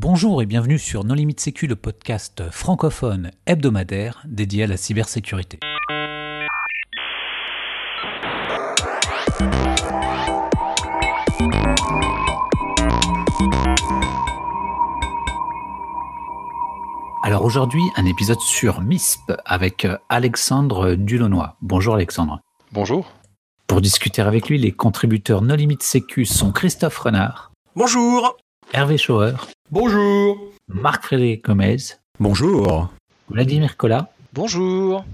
Bonjour et bienvenue sur Non Limite Sécu, le podcast francophone hebdomadaire dédié à la cybersécurité. Alors aujourd'hui, un épisode sur MISP avec Alexandre Dulonnois. Bonjour Alexandre. Bonjour. Pour discuter avec lui, les contributeurs No Limite Sécu sont Christophe Renard. Bonjour. Hervé Schauer. Bonjour. Marc-Frédéric Gomez. Bonjour. Vladimir Collat. Bonjour.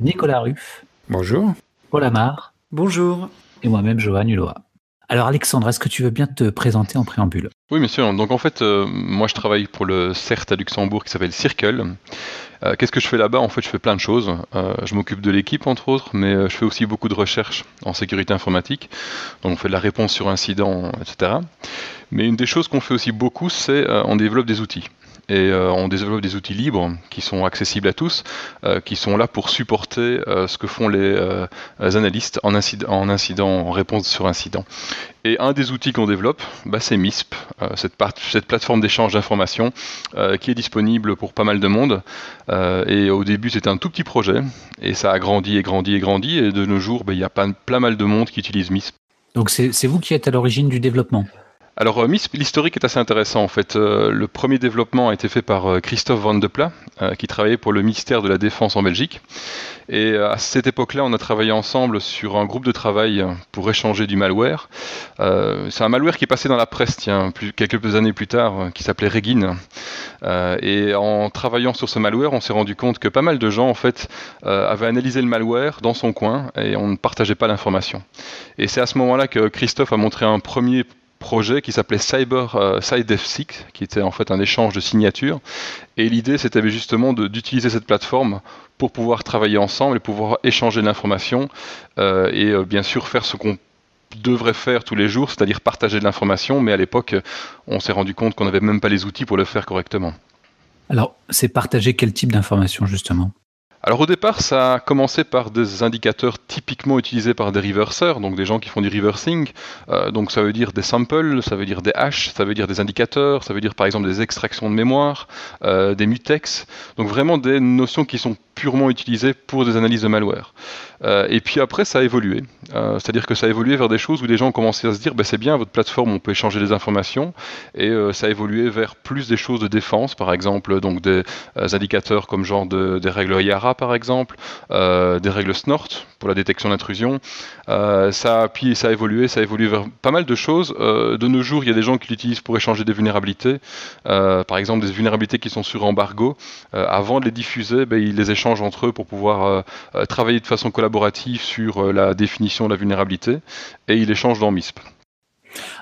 Nicolas Ruff. Bonjour. Paul Amar. Bonjour. Et moi-même, Johan Hulot. Alors Alexandre, est-ce que tu veux bien te présenter en préambule? Oui, bien sûr. Donc en fait, euh, moi je travaille pour le CERT à Luxembourg qui s'appelle Circle. Euh, Qu'est-ce que je fais là-bas? En fait, je fais plein de choses. Euh, je m'occupe de l'équipe, entre autres, mais je fais aussi beaucoup de recherches en sécurité informatique. Donc on fait de la réponse sur incident, etc. Mais une des choses qu'on fait aussi beaucoup, c'est on développe des outils. Et euh, on développe des outils libres qui sont accessibles à tous, euh, qui sont là pour supporter euh, ce que font les, analystes en incident, en réponse sur incident. Et un des outils qu'on développe, bah, c'est MISP, cette, plateforme d'échange d'informations qui est disponible pour pas mal de monde. Et au début, c'était un tout petit projet, et ça a grandi et grandi et grandi. Et de nos jours, bah, il y a pas, plein mal de monde qui utilise MISP. Donc c'est vous qui êtes à l'origine du développement? Alors, euh, l'historique est assez intéressant en fait. Euh, le premier développement a été fait par euh, Christophe Van de Pla, qui travaillait pour le ministère de la Défense en Belgique. Et à cette époque-là, on a travaillé ensemble sur un groupe de travail pour échanger du malware. C'est un malware qui est passé dans la presse, tiens, quelques années plus tard, qui s'appelait Regin. Et en travaillant sur ce malware, on s'est rendu compte que pas mal de gens en fait avaient analysé le malware dans son coin et on ne partageait pas l'information. Et c'est à ce moment-là que Christophe a montré un premier projet qui s'appelait Cyber euh, SideDefSig, qui était en fait un échange de signatures. Et l'idée, c'était justement d'utiliser cette plateforme pour pouvoir travailler ensemble et pouvoir échanger de l'information euh, et euh, bien sûr faire ce qu'on devrait faire tous les jours, c'est-à-dire partager de l'information. Mais à l'époque, on s'est rendu compte qu'on n'avait même pas les outils pour le faire correctement. Alors c'est partager quel type d'informations justement? Alors au départ, ça a commencé par des indicateurs typiquement utilisés par des reverseurs, donc des gens qui font du reversing. Euh, donc ça veut dire des samples, ça veut dire des hashes, ça veut dire des indicateurs, ça veut dire par exemple des extractions de mémoire, euh, des mutex. Donc vraiment des notions qui sont purement utilisées pour des analyses de malware. Euh, et puis après, ça a évolué. Euh, C'est-à-dire que ça a évolué vers des choses où les gens ont commencé à se dire, bah, c'est bien, votre plateforme, on peut échanger des informations. Et euh, ça a évolué vers plus des choses de défense, par exemple, donc des indicateurs comme genre de- des règles IARA, par exemple, des règles SNORT pour la détection d'intrusion. Ça, puis ça a évolué, ça a évolué vers pas mal de choses. De nos jours, il y a des gens qui l'utilisent pour échanger des vulnérabilités. Par exemple, des vulnérabilités qui sont sur embargo. Avant de les diffuser, ben, ils les échangent entre eux pour pouvoir euh, euh, travailler de façon collaborative sur euh, la définition de la vulnérabilité. Et ils échangent dans MISP.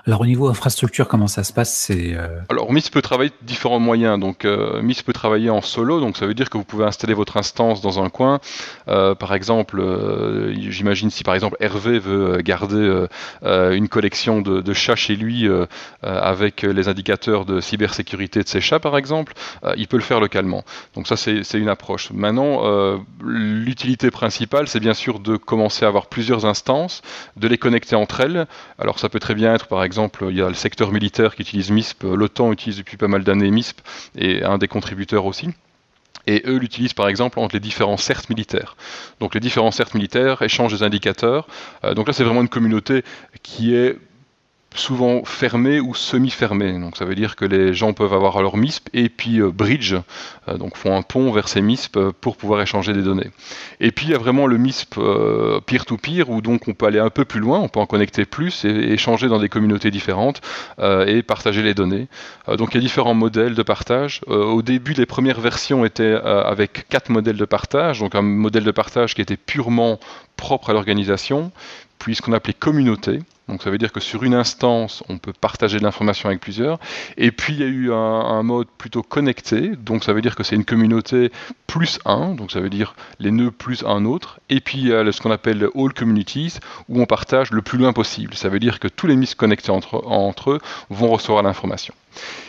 Alors au niveau infrastructure, comment ça se passe? Euh, Alors MIS peut travailler de différents moyens. Donc euh, MIS peut travailler en solo, donc ça veut dire que vous pouvez installer votre instance dans un coin. Euh, par exemple, euh, j'imagine si par exemple Hervé veut garder une collection de, de chats chez lui avec les indicateurs de cybersécurité de ses chats par exemple, il peut le faire localement. Donc ça c'est une approche. Maintenant, l'utilité principale, c'est bien sûr de commencer à avoir plusieurs instances, de les connecter entre elles. Alors ça peut très bien être par exemple, il y a le secteur militaire qui utilise MISP, l'OTAN utilise depuis pas mal d'années MISP et un des contributeurs aussi. Et eux l'utilisent par exemple entre les différents CERT militaires. Donc les différents CERT militaires échangent des indicateurs. Euh, donc là c'est vraiment une communauté qui est souvent fermée ou semi-fermée. Donc ça veut dire que les gens peuvent avoir leur MISP et puis euh, bridge, euh, donc font un pont vers ces MISP euh, pour pouvoir échanger des données. Et puis il y a vraiment le MISP peer-to-peer où donc on peut aller un peu plus loin, on peut en connecter plus et, échanger dans des communautés différentes et partager les données. Donc il y a différents modèles de partage. Au début, les premières versions étaient avec quatre modèles de partage, donc un modèle de partage qui était purement propre à l'organisation, puis ce qu'on appelait communauté. Donc ça veut dire que sur une instance, on peut partager de l'information avec plusieurs. Et puis il y a eu un, mode plutôt connecté, donc ça veut dire que c'est une communauté plus un, donc ça veut dire les nœuds plus un autre. Et puis il y a ce qu'on appelle all communities, où on partage le plus loin possible. Ça veut dire que tous les MIS connectés entre eux vont recevoir l'information.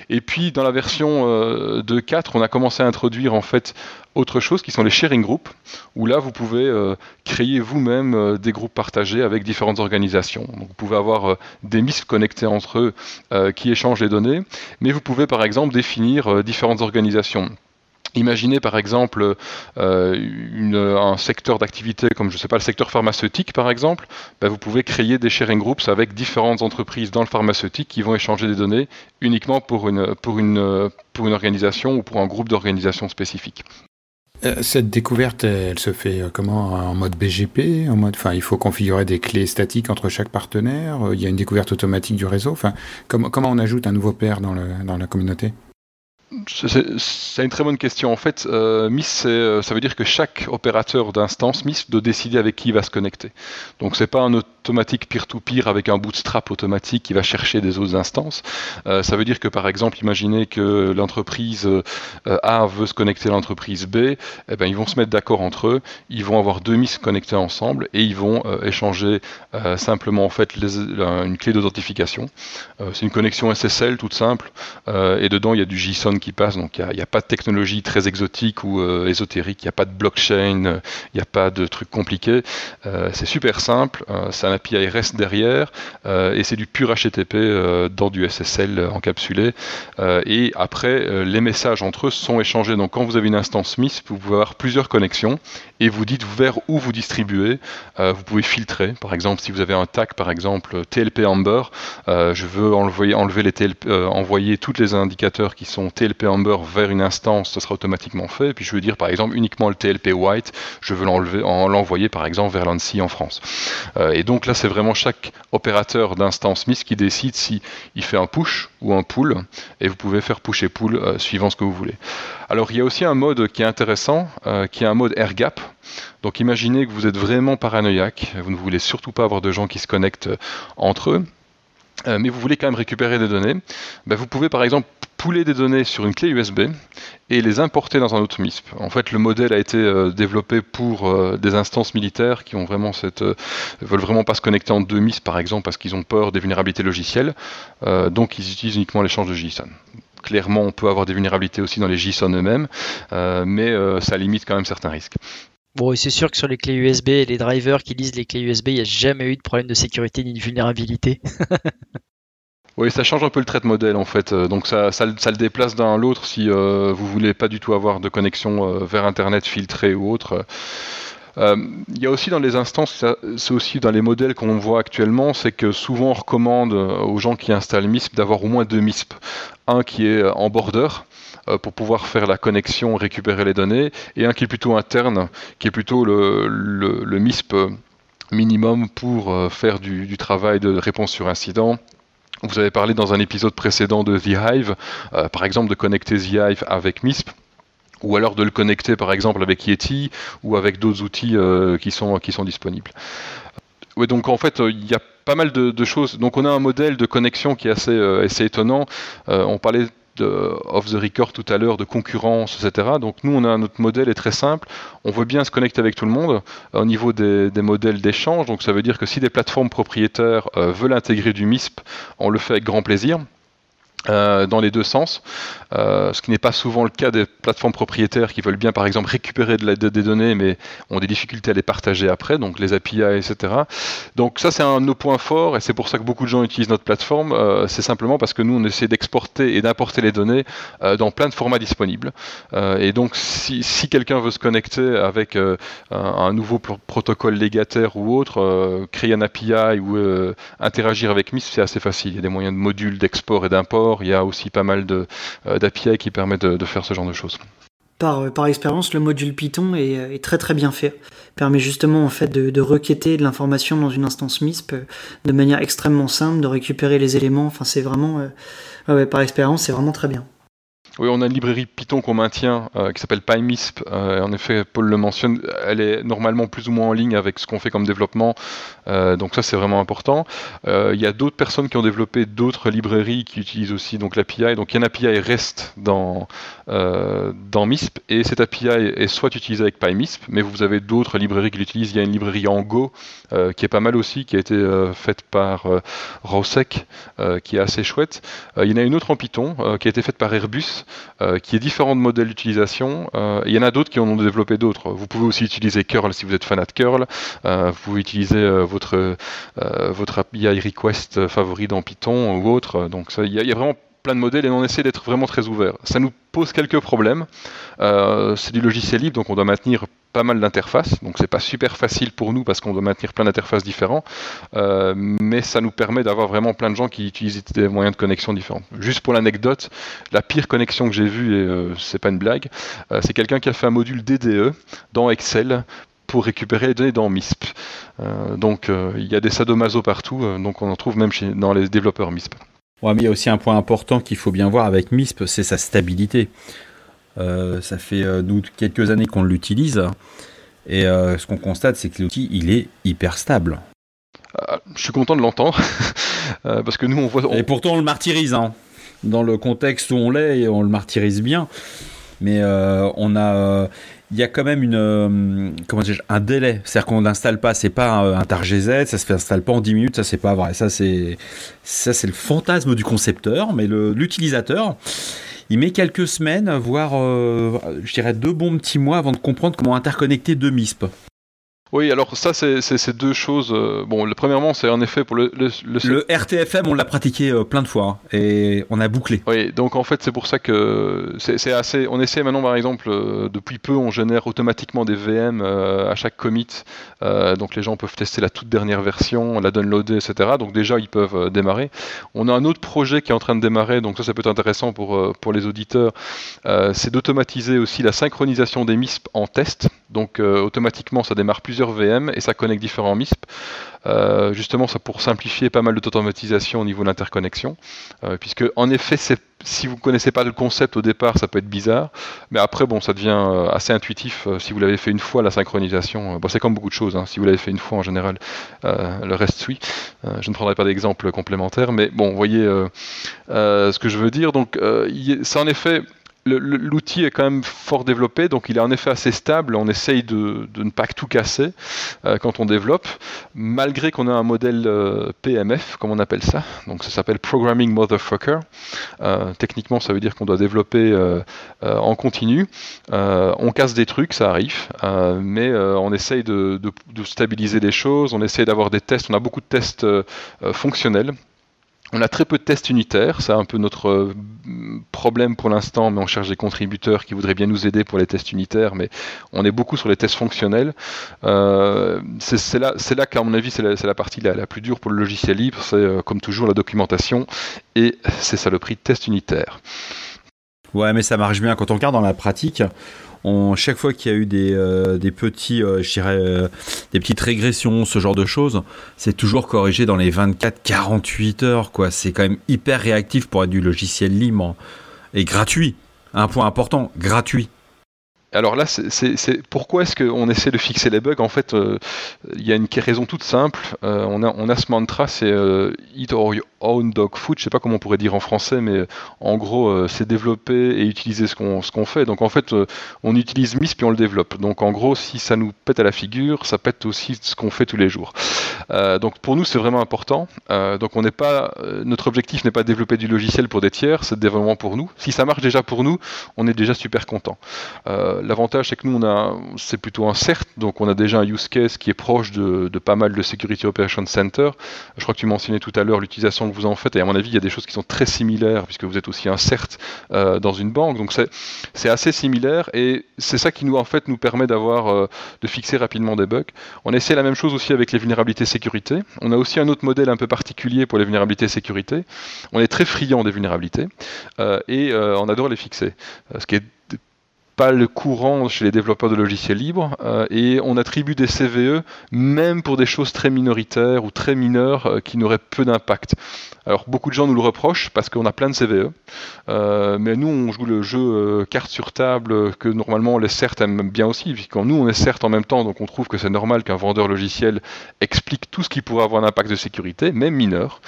Et puis dans la version euh, de 4, on a commencé à introduire en fait autre chose qui sont les sharing groups, où là vous pouvez euh, créer vous-même euh, des groupes partagés avec différentes organisations. Vous pouvez avoir des MISP connectés entre eux qui échangent les données, mais vous pouvez par exemple définir différentes organisations. Imaginez par exemple euh, un secteur d'activité comme je sais pas le secteur pharmaceutique par exemple, ben, vous pouvez créer des sharing groups avec différentes entreprises dans le pharmaceutique qui vont échanger des données uniquement pour une, organisation ou pour un groupe d'organisations spécifiques. Euh, cette découverte, elle se fait euh, comment En mode BGP en mode, enfin, Il faut configurer des clés statiques entre chaque partenaire Il y a une découverte automatique du réseau enfin, comment, on ajoute un nouveau pair dans la communauté? C'est une très bonne question. En fait, euh, MIS, euh, ça veut dire que chaque opérateur d'instance MIS doit décider avec qui il va se connecter. Donc, c'est pas un automatique peer-to-peer avec un bootstrap automatique qui va chercher des autres instances. Euh, ça veut dire que, par exemple, imaginez que l'entreprise A veut se connecter à l'entreprise B. Eh ben, ils vont se mettre d'accord entre eux. Ils vont avoir deux MIS connectés ensemble et ils vont échanger simplement en fait une clé d'authentification. c'est une connexion SSL toute simple et dedans il y a du JSON passe, donc il n'y a, pas de technologie très exotique ou euh, ésotérique, il n'y a pas de blockchain, euh, il n'y a pas de trucs compliqués. Euh, c'est super simple, c'est un API REST derrière et c'est du pur HTTP dans du SSL encapsulé. et après, les messages entre eux sont échangés. Donc quand vous avez une instance MIS, vous pouvez avoir plusieurs connexions et vous dites vers où vous distribuez. vous pouvez filtrer, par exemple, si vous avez un tag, par exemple TLP Amber, je veux enlever, enlever les TLP, envoyer tous les indicateurs qui sont TLP Vers une instance, ce sera automatiquement fait. Et puis je veux dire par exemple uniquement le TLP White, je veux l'envoyer par exemple vers l'ANSI en France. Euh, et donc là c'est vraiment chaque opérateur d'instance MIS qui décide si il fait un push ou un pull. Et vous pouvez faire push et pull euh, suivant ce que vous voulez. Alors il y a aussi un mode qui est intéressant, euh, qui est un mode air gap. Donc imaginez que vous êtes vraiment paranoïaque, vous ne voulez surtout pas avoir de gens qui se connectent entre eux. Mais vous voulez quand même récupérer des données, ben, vous pouvez par exemple pouler des données sur une clé USB et les importer dans un autre MISP. En fait, le modèle a été euh, développé pour euh, des instances militaires qui ont vraiment cette, euh, veulent vraiment pas se connecter en deux MISP, par exemple, parce qu'ils ont peur des vulnérabilités logicielles. donc, ils utilisent uniquement l'échange de JSON. Clairement, on peut avoir des vulnérabilités aussi dans les JSON eux-mêmes, mais ça limite quand même certains risques. Bon, c'est sûr que sur les clés USB et les drivers qui lisent les clés USB, il n'y a jamais eu de problème de sécurité ni de vulnérabilité. Oui, ça change un peu le trait de modèle en fait. Euh, donc ça, ça, le déplace d'un à l'autre si euh, vous voulez pas du tout avoir de connexion euh, vers Internet filtrée ou autre. Il y a aussi dans les instances, c'est aussi dans les modèles qu'on voit actuellement, c'est que souvent on recommande aux gens qui installent MISP d'avoir au moins deux MISP. Un qui est en border, pour pouvoir faire la connexion, récupérer les données, et un qui est plutôt interne, qui est plutôt le, MISP minimum pour faire du, travail de réponse sur incident vous avez parlé dans un épisode précédent de The Hive, euh, par exemple de connecter The Hive avec MISP ou alors de le connecter par exemple avec Yeti ou avec d'autres outils euh, qui, sont, qui sont disponibles. Ouais, donc en fait, il y a pas mal de, choses. Donc on a un modèle de connexion qui est assez, euh, assez étonnant. on parlait de the record tout à l'heure de concurrence, etc. Donc nous, on a notre modèle est très simple. On veut bien se connecter avec tout le monde euh, au niveau des, modèles d'échange. Donc ça veut dire que si des plateformes propriétaires euh, veulent intégrer du MISP, on le fait avec grand plaisir. Euh, dans les deux sens, euh, ce qui n'est pas souvent le cas des plateformes propriétaires qui veulent bien par exemple récupérer des données mais ont des difficultés à les partager après, donc les API, etc. Donc ça c'est un de nos points forts et c'est pour ça que beaucoup de gens utilisent notre plateforme, euh, c'est simplement parce que nous on essaie d'exporter et d'importer les données dans plein de formats disponibles. et donc si, quelqu'un veut se connecter avec un, nouveau protocole légataire ou autre, créer un API ou interagir avec MISP c'est assez facile, il y a des moyens de modules d'export et d'import il y a aussi pas mal euh, d'API qui permettent de, faire ce genre de choses. Par, euh, expérience, le module Python est, très très bien fait. Permet justement en fait de, requêter de l'information dans une instance MISP euh, de manière extrêmement simple, de récupérer les éléments. Enfin, c'est vraiment, par expérience, c'est vraiment très bien. Oui, on a une librairie Python qu'on maintient qui s'appelle PyMisp. en effet, Paul le mentionne, elle est normalement plus ou moins en ligne avec ce qu'on fait comme développement. donc ça, c'est vraiment important. Il y a d'autres personnes qui ont développé d'autres librairies qui utilisent aussi donc l'API. Donc il y a une API REST dans, dans MISP et cette API est soit utilisée avec PyMisp, mais vous avez d'autres librairies qui l'utilisent. Il y a une librairie en Go qui est pas mal aussi, qui a été faite par Rosec, qui est assez chouette. il y en a une autre en Python qui a été faite par Airbus, qui est différent de modèle d'utilisation. il y en a d'autres qui en ont développé d'autres. Vous pouvez aussi utiliser curl si vous êtes fanat de curl. vous pouvez utiliser votre, votre API request favori dans Python ou autre. Donc il y, a vraiment plein de modèles et on essaie d'être vraiment très ouvert. Ça nous pose quelques problèmes. c'est du logiciel libre, donc on doit maintenir pas mal d'interfaces, donc c'est pas super facile pour nous parce qu'on doit maintenir plein d'interfaces différents, euh, mais ça nous permet d'avoir vraiment plein de gens qui utilisent des moyens de connexion différents. Juste pour l'anecdote, la pire connexion que j'ai vue, et euh, c'est pas une blague, euh, c'est quelqu'un qui a fait un module DDE dans Excel pour récupérer les données dans MISP. donc il y a des sadomaso partout, donc on en trouve même chez, dans les développeurs MISP. Ouais, mais il y a aussi un point important qu'il faut bien voir avec MISP, c'est sa stabilité. Euh, ça fait euh, quelques années qu'on l'utilise. Et euh, ce qu'on constate, c'est que l'outil, il est hyper stable. je suis content de l'entendre. parce que nous, on voit. Et pourtant, on le martyrise. Hein. Dans le contexte où on l'est, on le martyrise bien. Mais on a il y a quand même une comment dire, un délai, c'est-à-dire qu'on n'installe pas, c'est pas un, un GZ, ça se fait installe pas en 10 minutes, ça c'est pas vrai. Ça c'est ça c'est le fantasme du concepteur, mais l'utilisateur il met quelques semaines, voire, euh, je dirais, deux bons petits mois avant de comprendre comment interconnecter deux MISP. Oui, alors ça, c'est deux choses. Euh, bon, le, premièrement, c'est en effet pour le, le, RTFM, on l'a pratiqué euh, plein de fois hein, et on a bouclé. Oui, donc en fait, c'est pour ça que c'est assez. On essaie maintenant, par exemple, euh, depuis peu, on génère automatiquement des VM à chaque commit. donc les gens peuvent tester la toute dernière version, la downloader, etc. Donc déjà, ils peuvent démarrer. On a un autre projet qui est en train de démarrer, donc ça, ça peut être intéressant pour, pour les auditeurs. c'est d'automatiser aussi la synchronisation des MISP en test. Donc automatiquement, ça démarre plusieurs VM et ça connecte différents MISP. Euh, justement, ça pour simplifier pas mal d'automatisation au niveau de l'interconnexion. Euh, puisque, en effet, si vous ne connaissez pas le concept au départ, ça peut être bizarre. Mais après, bon, ça devient euh, assez intuitif. si vous l'avez fait une fois, la synchronisation, bon, c'est comme beaucoup de choses. Hein. si vous l'avez fait une fois, en général, le reste suit. je ne prendrai pas d'exemple complémentaire. Mais bon, vous voyez ce que je veux dire. Donc, c'est en effet l'outil est quand même fort développé, donc il est en effet assez stable. On essaye de, ne pas tout casser euh, quand on développe, malgré qu'on a un modèle euh, PMF, comme on appelle ça. Donc ça s'appelle Programming Motherfucker. Euh, techniquement, ça veut dire qu'on doit développer en continu. on casse des trucs, ça arrive, mais on essaye de, de, stabiliser les choses. On essaye d'avoir des tests. On a beaucoup de tests fonctionnels on a très peu de tests unitaires, c'est un peu notre euh, problème pour l'instant, mais on cherche des contributeurs qui voudraient bien nous aider pour les tests unitaires, mais on est beaucoup sur les tests fonctionnels. Euh, c'est là, là qu'à mon avis, c'est la, partie la, plus dure pour le logiciel libre, c'est euh, comme toujours la documentation, et c'est ça le prix de test unitaire. Ouais, mais ça marche bien. Quand on regarde dans la pratique, chaque fois qu'il y a eu des, euh, petits, euh, euh, des petites régressions, ce genre de choses, c'est toujours corrigé dans les 24-48 heures, quoi. C'est quand même hyper réactif pour être du logiciel libre et gratuit. Un point important, gratuit. Alors là, c'est pourquoi est-ce qu'on essaie de fixer les bugs? En fait, il y a une raison toute simple. on, a, on a ce mantra, c'est eat or own dog food, je sais pas comment on pourrait dire en français, mais euh, en gros, euh, c'est développer et utiliser ce qu'on fait. Donc en fait, euh, on utilise MIS puis on le développe. Donc en gros, si ça nous pète à la figure, ça pète aussi ce qu'on fait tous les jours. donc pour nous, c'est vraiment important. donc on notre objectif n'est pas de développer du logiciel pour des tiers, c'est de développement pour nous. Si ça marche déjà pour nous, on est déjà super content. L'avantage, c'est que nous, on a, c'est plutôt un CERT, donc on a déjà un use case qui est proche de, pas mal de Security Operations Center. Je crois que tu mentionnais tout à l'heure l'utilisation vous en faites. Et à mon avis, il y a des choses qui sont très similaires, puisque vous êtes aussi un CERT euh, dans une banque. Donc c'est assez similaire. Et c'est ça qui nous, en fait, nous permet d'avoir, euh, de fixer rapidement des bugs. On essaie la même chose aussi avec les vulnérabilités sécurité. On a aussi un autre modèle un peu particulier pour les vulnérabilités sécurité. On est très friand des vulnérabilités euh, et on adore les fixer. Ce qui est pas le courant chez les développeurs de logiciels libres euh, et on attribue des CVE même pour des choses très minoritaires ou très mineures euh, qui n'auraient peu d'impact. Alors beaucoup de gens nous le reprochent parce qu'on a plein de CVE, euh, mais nous on joue le jeu carte sur table que normalement les CERT aiment bien aussi, quand nous on est CERT en même temps, donc on trouve que c'est normal qu'un vendeur logiciel explique tout ce qui pourrait avoir un impact de sécurité, même mineur.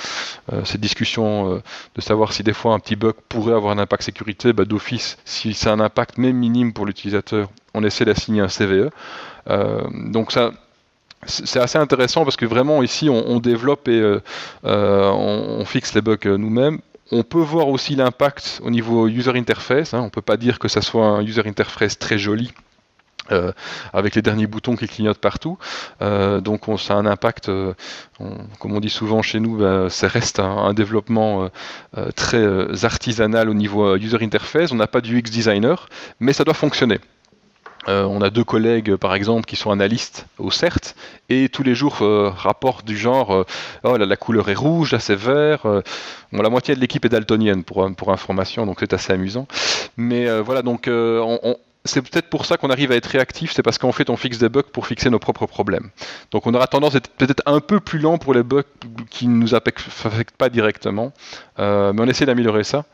cette discussion de savoir si des fois un petit bug pourrait avoir un impact sécurité, bah, d'office, si c'est un impact même pour l'utilisateur, on essaie d'assigner un CVE. Euh, donc ça, c'est assez intéressant parce que vraiment ici on, développe et euh, euh, on, fixe les bugs nous-mêmes. On peut voir aussi l'impact au niveau user interface. Hein. On ne peut pas dire que ça soit un user interface très joli euh, avec les derniers boutons qui clignotent partout. Euh, donc on, ça a un impact, euh, comme on dit souvent chez nous, bah, ça reste un, développement très artisanal au niveau user interface. On n'a pas du UX designer, mais ça doit fonctionner. on a deux collègues, par exemple, qui sont analystes au CERT, et tous les jours rapportent du genre oh, la couleur est rouge, là c'est vert. la moitié de l'équipe est daltonienne, pour information, donc c'est assez amusant. Mais voilà, donc on, c'est peut-être pour ça qu'on arrive à être réactif, c'est parce qu'en fait on fixe des bugs pour fixer nos propres problèmes. Donc on aura tendance à être peut-être un peu plus lent pour les bugs qui ne nous affectent pas directement, euh, mais on essaie d'améliorer ça.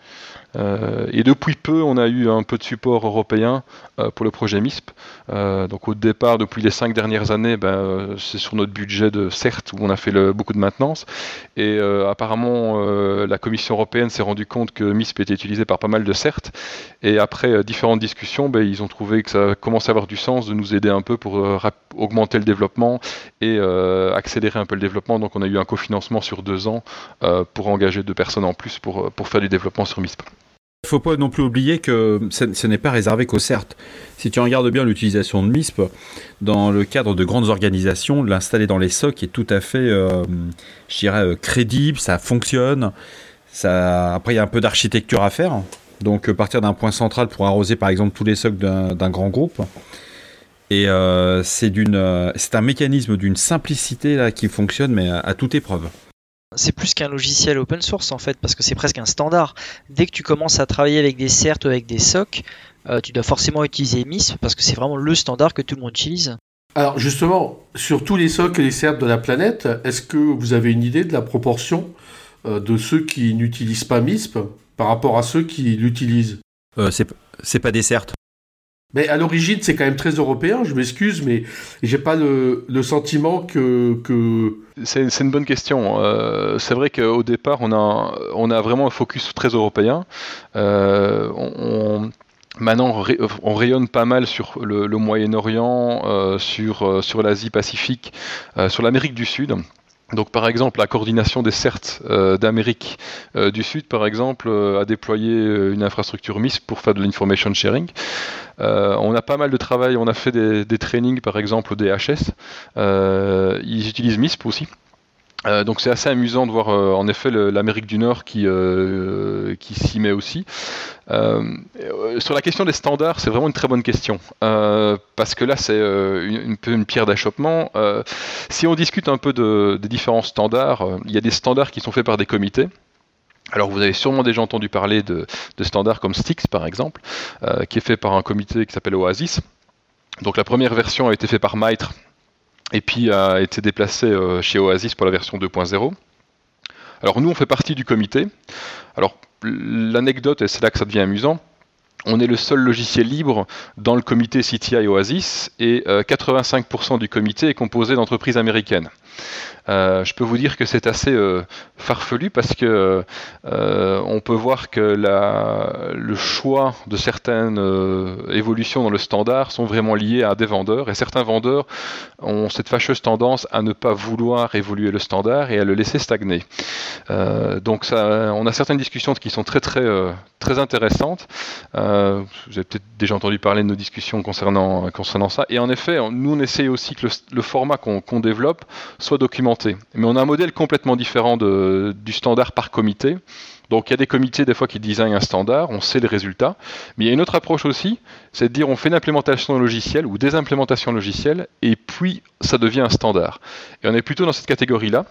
Euh, et depuis peu, on a eu un peu de support européen euh, pour le projet MISP. Euh, donc au départ, depuis les cinq dernières années, ben, c'est sur notre budget de CERT où on a fait beaucoup de maintenance. Et apparemment, la Commission européenne s'est rendue compte que MISP était utilisé par pas mal de CERT. Et après différentes discussions, ben, ils ont trouvé que ça commençait à avoir du sens de nous aider un peu pour augmenter le développement et accélérer un peu le développement. Donc on a eu un cofinancement sur deux ans pour engager deux personnes en plus pour, pour faire du développement sur MISP. Faut pas non plus oublier que ce, n'est pas réservé qu'au CERT. Si tu regardes bien l'utilisation de MISP, dans le cadre de grandes organisations, l'installer dans les SOC est tout à fait, euh, je dirais, euh, crédible, ça fonctionne. Ça... Après, il y a un peu d'architecture à faire. Donc, euh, partir d'un point central pour arroser, par exemple, tous les SOC d'un grand groupe. Et c'est un mécanisme d'une simplicité là, qui fonctionne, mais à toute épreuve c'est plus qu'un logiciel open source en fait, parce que c'est presque un standard. Dès que tu commences à travailler avec des CERT ou avec des SOC, euh, tu dois forcément utiliser MISP parce que c'est vraiment le standard que tout le monde utilise. Alors justement, sur tous les SOC et les CERT de la planète, est-ce que vous avez une idée de la proportion euh, de ceux qui n'utilisent pas MISP par rapport à ceux qui l'utilisent? Euh, C'est pas des CERT. Mais à l'origine, c'est quand même très européen, je m'excuse, mais j'ai pas le, sentiment que. C'est une bonne question. Euh, c'est vrai qu'au départ, on a, on a vraiment un focus très européen. Euh, Maintenant, on rayonne pas mal sur le, Moyen-Orient, euh, sur, sur l'Asie-Pacifique, sur l'Amérique du Sud. Donc par exemple, la coordination des CERT euh, d'Amérique euh, du Sud, par exemple, euh, a déployé une infrastructure MISP pour faire de l'information sharing. on a pas mal de travail, on a fait des trainings, par exemple, au DHS. ils utilisent MISP aussi. Euh, donc c'est assez amusant de voir euh, en effet l'Amérique du Nord qui, euh, qui s'y met aussi. sur la question des standards, c'est vraiment une très bonne question parce que là c'est une, une pierre d'achoppement. si on discute un peu de, des différents standards, il y a des standards qui sont faits par des comités. Alors vous avez sûrement déjà entendu parler de, standards comme Styx par exemple, qui est fait par un comité qui s'appelle Oasis. Donc la première version a été faite par Mitre et puis a été déplacé euh, chez Oasis pour la version 2.0. Alors nous, on fait partie du comité. Alors l'anecdote, et c'est là que ça devient amusant, on est le seul logiciel libre dans le comité CTI Oasis et 85% euh, du comité est composé d'entreprises américaines. Euh, je peux vous dire que c'est assez euh, farfelu parce que euh, on peut voir que le choix de certaines évolutions dans le standard sont vraiment liés à des vendeurs et certains vendeurs ont cette fâcheuse tendance à ne pas vouloir évoluer le standard et à le laisser stagner. donc on a certaines discussions qui sont très très très intéressantes. vous avez peut-être déjà entendu parler de nos discussions concernant concernant ça et en effet, nous on essaye aussi que le, format qu'on développe soit documenté. Mais on a un modèle complètement différent du standard par comité. Donc il y a des comités des fois qui designent un standard, on sait les résultats, mais il y a une autre approche aussi, c'est de dire on fait une implémentation logicielle ou des implémentations logicielles et puis ça devient un standard. Et on est plutôt dans cette catégorie-là.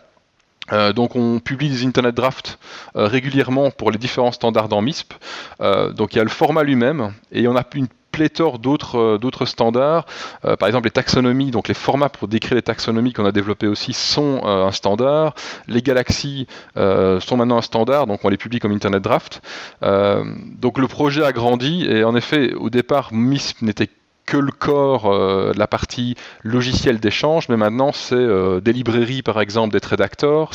Euh, donc on publie des internet drafts euh, régulièrement pour les différents standards dans MISP. Euh, donc il y a le format lui-même et on a une pléthore d'autres standards. par exemple, les taxonomies, donc les formats pour décrire les taxonomies qu'on a développés aussi sont un standard. Les galaxies sont maintenant un standard, donc on les publie comme Internet Draft. donc le projet a grandi et en effet, au départ, MISP n'était que le corps euh, la partie logiciel d'échange, mais maintenant c'est euh, des librairies par exemple, des redactors,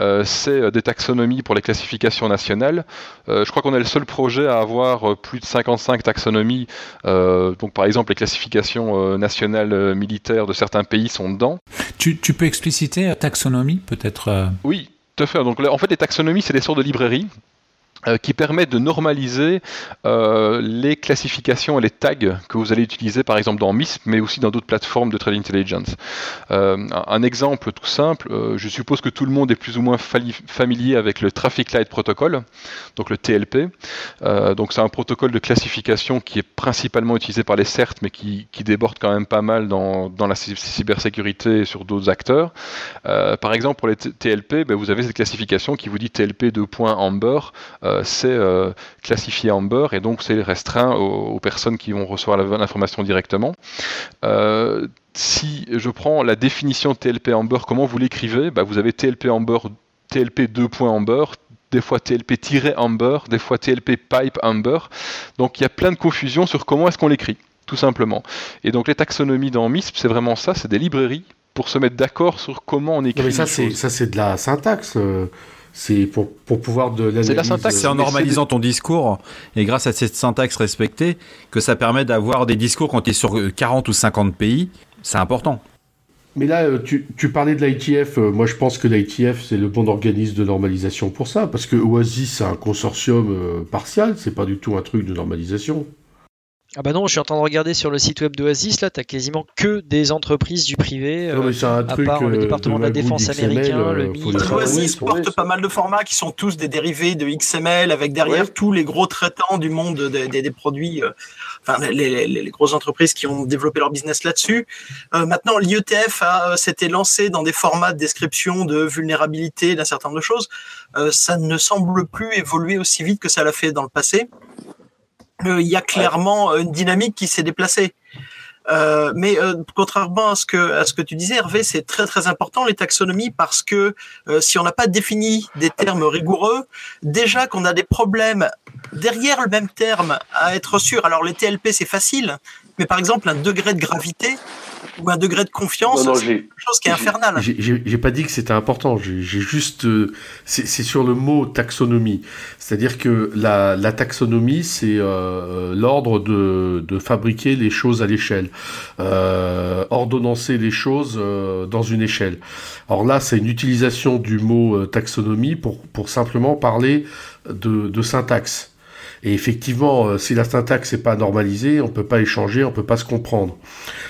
euh, c'est des taxonomies pour les classifications nationales. je crois qu'on est le seul projet à avoir plus de 55 taxonomies. donc par exemple les classifications nationales militaires de certains pays sont dedans. Tu, tu peux expliciter taxonomie peut-être Oui, tout à fait. Donc en fait les taxonomies c'est des sortes de librairies euh, qui permet de normaliser euh, les classifications et les tags que vous allez utiliser par exemple dans MISP, mais aussi dans d'autres plateformes de trade intelligence. Euh, un exemple tout simple, je suppose que tout le monde est plus ou moins familier avec le Traffic Light Protocol, donc le TLP. Donc c'est un protocole de classification qui est principalement utilisé par les CERT, mais qui, déborde quand même pas mal dans, la cybersécurité et sur d'autres acteurs. par exemple pour les TLP, ben, vous avez cette classification qui vous dit TLP 2.amber euh, c'est euh, classifié Amber et donc c'est restreint aux, personnes qui vont recevoir l'information directement. Euh, si je prends la définition TLP Amber, comment vous l'écrivez? Bah, Vous avez TLP Amber, TLP 2.amber, des fois TLP-amber, des fois TLP pipe amber. Donc il y a plein de confusion sur comment est-ce qu'on l'écrit, tout simplement. Et donc les taxonomies dans MISP, c'est vraiment ça, c'est des librairies pour se mettre d'accord sur comment on écrit. mais ça, c'est ça, c'est de la syntaxe. C'est pour, pour pouvoir de l'analyse. C'est la syntaxe, c'est en normalisant ton discours et grâce à cette syntaxe respectée que ça permet d'avoir des discours quand tu es sur 40 ou 50 pays. C'est important. Mais là, euh, tu, tu parlais de l'ITF. Euh, moi, je pense que l'ITF, c'est le bon organisme de normalisation pour ça. Parce que Oasis, c'est un consortium euh, partial. C'est pas du tout un truc de normalisation. Ah bah non, je suis en train de regarder sur le site web d'Oasis, là, t'as quasiment que des entreprises du privé, non, mais un à part le département de, la défense américain, le militaire. Oasis porte pas mal de formats qui sont tous des dérivés de XML, avec derrière tous les gros traitants du monde des, des, des produits, euh, enfin les, les, les, grosses entreprises qui ont développé leur business là-dessus. Euh, maintenant, l'IETF a s'était lancé dans des formats de description de vulnérabilité d'un certain nombre de choses. Euh, ça ne semble plus évoluer aussi vite que ça l'a fait dans le passé. Euh, il y a clairement une dynamique qui s'est déplacée. Euh, mais euh, contrairement à ce que à ce que tu disais, Hervé, c'est très très important les taxonomies parce que euh, si on n'a pas défini des termes rigoureux, déjà qu'on a des problèmes derrière le même terme à être sûr. Alors les TLP c'est facile, mais par exemple un degré de gravité, ou un degré de confiance, c'est quelque chose qui est infernal. J'ai pas dit que c'était important, j'ai juste... Euh, c'est sur le mot taxonomie. C'est-à-dire que la, la taxonomie, c'est euh, l'ordre de, de, fabriquer les choses à l'échelle, euh, ordonnancer les choses euh, dans une échelle. Alors là, c'est une utilisation du mot euh, taxonomie pour, pour simplement parler de, de syntaxe. Et effectivement, euh, si la syntaxe n'est pas normalisée, on ne peut pas échanger, on ne peut pas se comprendre.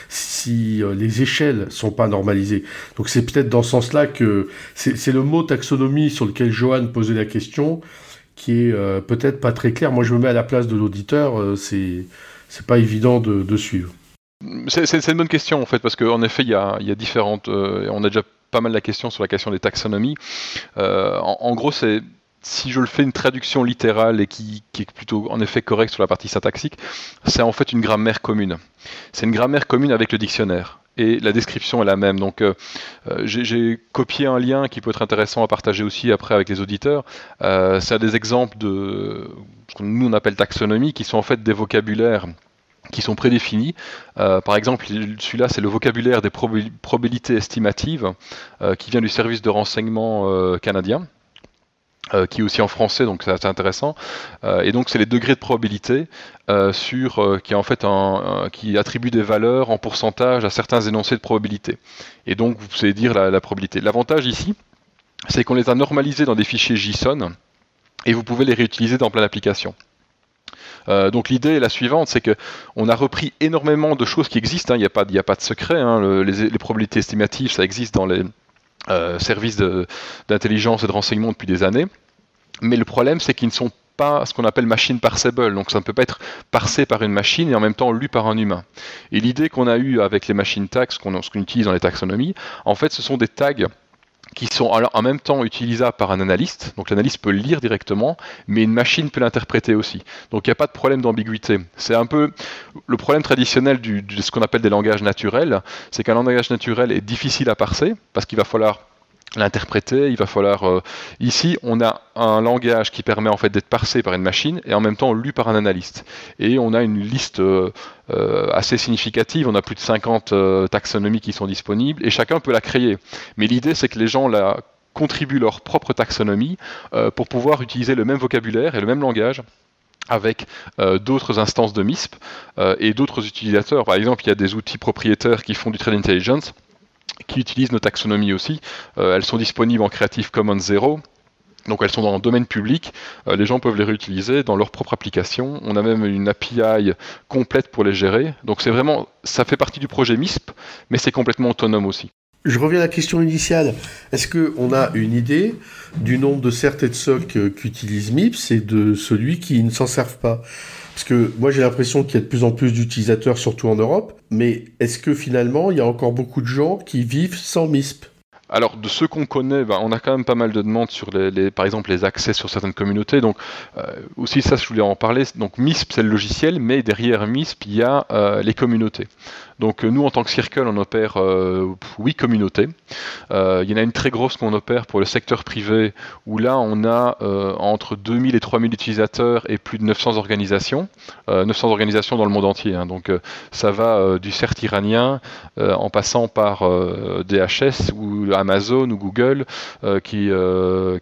Si euh, les échelles sont pas normalisées. Donc c'est peut-être dans ce sens-là que c'est le mot taxonomie sur lequel Johan posait la question qui est euh, peut-être pas très clair. Moi, je me mets à la place de l'auditeur, c'est c'est pas évident de, suivre. C'est une bonne question en fait, parce qu'en effet, il y a, y a différentes. on a déjà pas mal la question sur la question des taxonomies. en, gros, c'est si je le fais une traduction littérale et qui, est plutôt en effet correcte sur la partie syntaxique, c'est en fait une grammaire commune. C'est une grammaire commune avec le dictionnaire. Et la description est la même. Donc euh, euh, j'ai copié un lien qui peut être intéressant à partager aussi après avec les auditeurs. Euh, c'est des exemples de ce que nous on appelle taxonomie, qui sont en fait des vocabulaires qui sont prédéfinis. par exemple, celui-là, c'est le vocabulaire des probabilités estimatives qui vient du service de renseignement canadien. Euh, qui est aussi en français, donc c'est intéressant. Euh, et donc c'est les degrés de probabilité euh, sur qui qui attribue des valeurs en pourcentage à certains énoncés de probabilité. Et donc vous pouvez dire la, probabilité. L'avantage ici, c'est qu'on les a normalisés dans des fichiers JSON et vous pouvez les réutiliser dans plein d'applications. Donc l'idée est la suivante, c'est que on a repris énormément de choses qui existent. Hein. Il n'y a pas, de secret. Hein. Le, les, les, probabilités estimatives, ça existe dans les services d'intelligence et de renseignement depuis des années. Mais le problème, c'est qu'ils ne sont pas ce qu'on appelle machine parsable, donc ça ne peut pas être parsé par une machine et en même temps lu par un humain. Et l'idée qu'on a eue avec les machines tags, ce qu'on utilise dans les taxonomies, en fait, ce sont des tags qui sont en même temps utilisables par un analyste. Donc l'analyste peut le lire directement, mais une machine peut l'interpréter aussi. Donc il n'y a pas de problème d'ambiguïté. C'est un peu le problème traditionnel de ce qu'on appelle des langages naturels, c'est qu'un langage naturel est difficile à parser parce qu'il va falloir l'interpréter, il va falloir euh, ici on a un langage qui permet en fait d'être parsé par une machine et en même temps lu par un analyste et on a une liste euh, euh, assez significative, on a plus de 50 taxonomies qui sont disponibles et chacun peut la créer. Mais l'idée c'est que les gens la contribuent leur propre taxonomie pour pouvoir utiliser le même vocabulaire et le même langage avec d'autres instances de MISP et d'autres utilisateurs. Par exemple, il y a des outils propriétaires qui font du trade intelligence qui utilisent nos taxonomies aussi. Euh, elles sont disponibles en Creative Commons 0. Donc elles sont dans le domaine public, euh, les gens peuvent les réutiliser dans leur propre application. On a même une API complète pour les gérer. Donc c'est vraiment, ça fait partie du projet MISP, mais c'est complètement autonome aussi. Je reviens à la question initiale. Est-ce qu'on a une idée du nombre de CERT et de SOC euh, qu'utilise MIPS et de celui qui ne s'en servent pas parce que moi j'ai l'impression qu'il y a de plus en plus d'utilisateurs, surtout en Europe, mais est-ce que finalement il y a encore beaucoup de gens qui vivent sans MISP? Alors, de ceux qu'on connaît, ben, on a quand même pas mal de demandes sur, les, par exemple, les accès sur certaines communautés. Donc, euh, aussi, ça, je voulais en parler. Donc, MISP, c'est le logiciel, mais derrière MISP, il y a euh, les communautés. Donc euh, nous, en tant que Circle, on opère euh, huit communautés. Euh, il y en a une très grosse qu'on opère pour le secteur privé, où là, on a entre 2000 et 3000 utilisateurs et plus de 900 organisations. 900 organisations dans le monde entier. Hein. Donc ça va du CERT iranien en passant par DHS ou Amazon ou Google qui,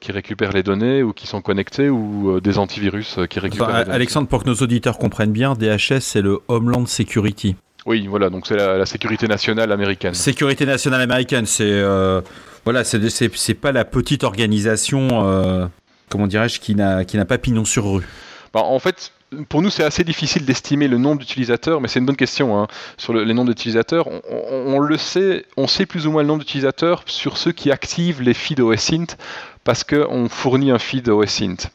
qui récupèrent les données ou qui sont connectés ou des antivirus qui récupèrent les données. Alexandre, pour que nos auditeurs comprennent bien, DHS, c'est le Homeland Security. Oui, voilà, donc c'est la, sécurité nationale américaine. Sécurité nationale américaine, c'est euh, voilà, c'est pas la petite organisation, euh, comment dirais-je, qui n'a qui n'a pas pignon sur rue. Bah, en fait, pour nous, c'est assez difficile d'estimer le nombre d'utilisateurs, mais c'est une bonne question hein, sur le, les nombres d'utilisateurs. On, le sait, on sait plus ou moins le nombre d'utilisateurs sur ceux qui activent les feeds OSINT parce qu'on fournit un feed OSINT.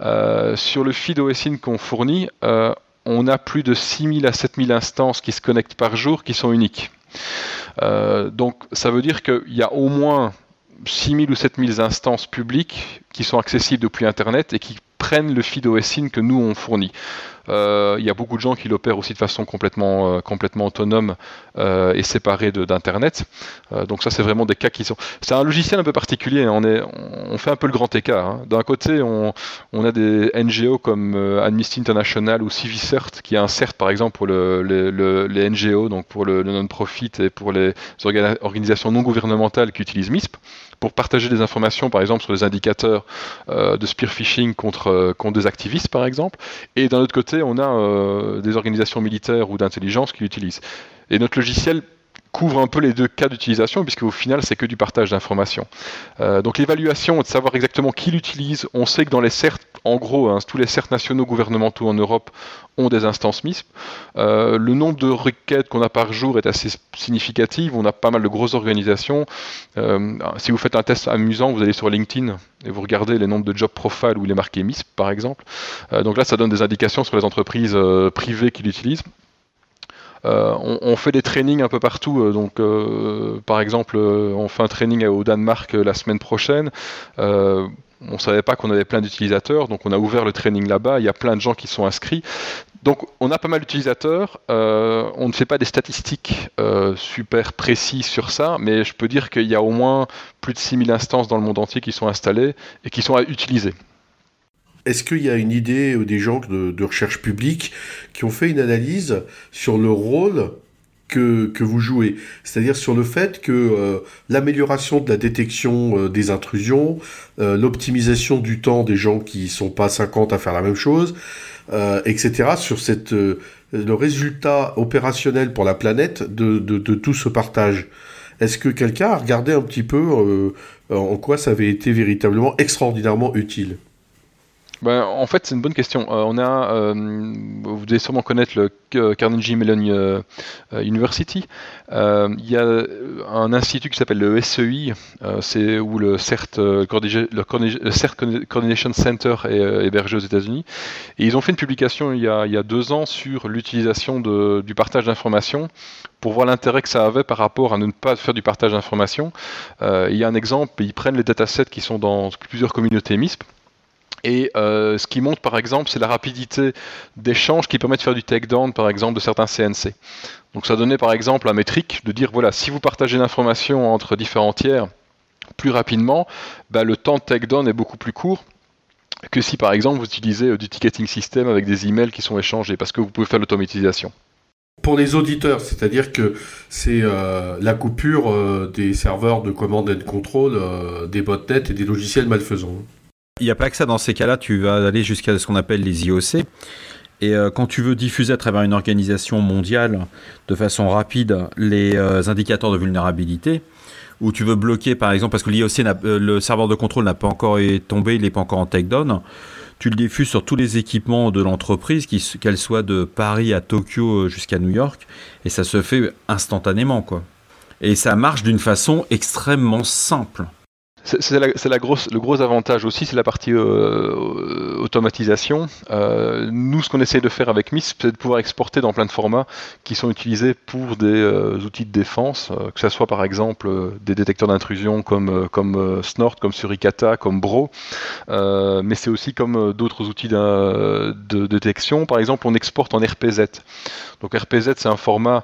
Euh, sur le feed OSINT qu'on fournit, euh, on a plus de 6000 à 7000 instances qui se connectent par jour qui sont uniques. Euh, donc ça veut dire qu'il y a au moins 6000 ou 7000 instances publiques qui sont accessibles depuis Internet et qui prennent le feed OSIN que nous on fournit. Euh, il y a beaucoup de gens qui l'opèrent aussi de façon complètement, euh, complètement autonome euh, et séparée d'Internet. donc ça, c'est vraiment des cas qui sont... C'est un logiciel un peu particulier. Hein. On, on fait un peu le grand écart. Hein. D'un côté, on, a des NGO comme Amnesty International ou Civicert qui a un CERT, par exemple, pour le, les NGO, donc pour le, non-profit et pour les organisations non gouvernementales qui utilisent MISP pour partager des informations, par exemple, sur les indicateurs de spear phishing contre, contre des activistes, par exemple. Et d'un autre côté, on a euh, des organisations militaires ou d'intelligence qui l'utilisent. Et notre logiciel couvre un peu les deux cas d'utilisation, puisque au final, c'est que du partage d'informations. Euh, donc l'évaluation, de savoir exactement qui l'utilise, on sait que dans les CERT, en gros, hein, tous les CERT nationaux gouvernementaux en Europe ont des instances MISP. Euh, le nombre de requêtes qu'on a par jour est assez significatif, on a pas mal de grosses organisations. si vous faites un test amusant, vous allez sur LinkedIn, et vous regardez les nombres de job profile où il est marqué MISP, par exemple. Euh, donc là, ça donne des indications sur les entreprises euh, privées qui l'utilisent. Euh, on, fait des trainings un peu partout. donc, par exemple, on fait un training au Danemark la semaine prochaine. on ne savait pas qu'on avait plein d'utilisateurs, donc on a ouvert le training là-bas. Il y a plein de gens qui sont inscrits. Donc on a pas mal d'utilisateurs, euh, on ne fait pas des statistiques euh, super précises sur ça, mais je peux dire qu'il y a au moins plus de 6000 instances dans le monde entier qui sont installées et qui sont à utiliser. Est-ce qu'il y a une idée ou des gens de, recherche publique qui ont fait une analyse sur le rôle que, vous jouez, c'est-à-dire sur le fait que euh, l'amélioration de la détection des intrusions, l'optimisation du temps des gens qui sont pas 50 à faire la même chose, euh, etc., sur euh, le résultat opérationnel pour la planète de, tout ce partage. Est-ce que quelqu'un a regardé un petit peu euh, en quoi ça avait été véritablement extraordinairement utile? Ben, En fait, c'est une bonne question. Euh, on a, euh, vous devez sûrement connaître le Carnegie Mellon euh, University. Il y a un institut qui s'appelle le SEI, c'est où le CERT, Coordination Center est hébergé aux États-Unis. Et ils ont fait une publication il y a deux ans sur l'utilisation du partage d'informations pour voir l'intérêt que ça avait par rapport à ne pas faire du partage d'informations. il y a un exemple, ils prennent les datasets qui sont dans plusieurs communautés MISP et euh, ce qui montre par exemple, c'est la rapidité d'échange qui permet de faire du takedown par exemple de certains CNC. Donc ça donnait par exemple un métrique de dire voilà, si vous partagez l'information entre différents tiers plus rapidement, bah, le temps de takedown est beaucoup plus court que si par exemple vous utilisez euh, du ticketing system avec des emails qui sont échangés parce que vous pouvez faire l'automatisation. Pour les auditeurs, c'est-à-dire que c'est euh, la coupure des serveurs de command and control, des botnets et des logiciels malfaisants. Il n'y a pas que ça dans ces cas-là, tu vas aller jusqu'à ce qu'on appelle les IOC. Et euh, quand tu veux diffuser à travers une organisation mondiale de façon rapide les euh, indicateurs de vulnérabilité, ou tu veux bloquer par exemple, parce que l'IOC, euh, le serveur de contrôle n'a pas encore tombé, il n'est pas encore en takedown, tu le diffuses sur tous les équipements de l'entreprise, qu'elle soit de Paris à Tokyo jusqu'à New York, et ça se fait instantanément. quoi. Et ça marche d'une façon extrêmement simple. C'est la, grosse, le gros avantage aussi, c'est la partie euh, automatisation. Euh, nous, ce qu'on essaie de faire avec MISP, c'est de pouvoir exporter dans plein de formats qui sont utilisés pour des euh, outils de défense, que ce soit par exemple des détecteurs d'intrusion comme, comme Snort, comme Suricata, comme Bro, mais c'est aussi comme d'autres outils de, de, détection. Par exemple, on exporte en RPZ. Donc RPZ, c'est un format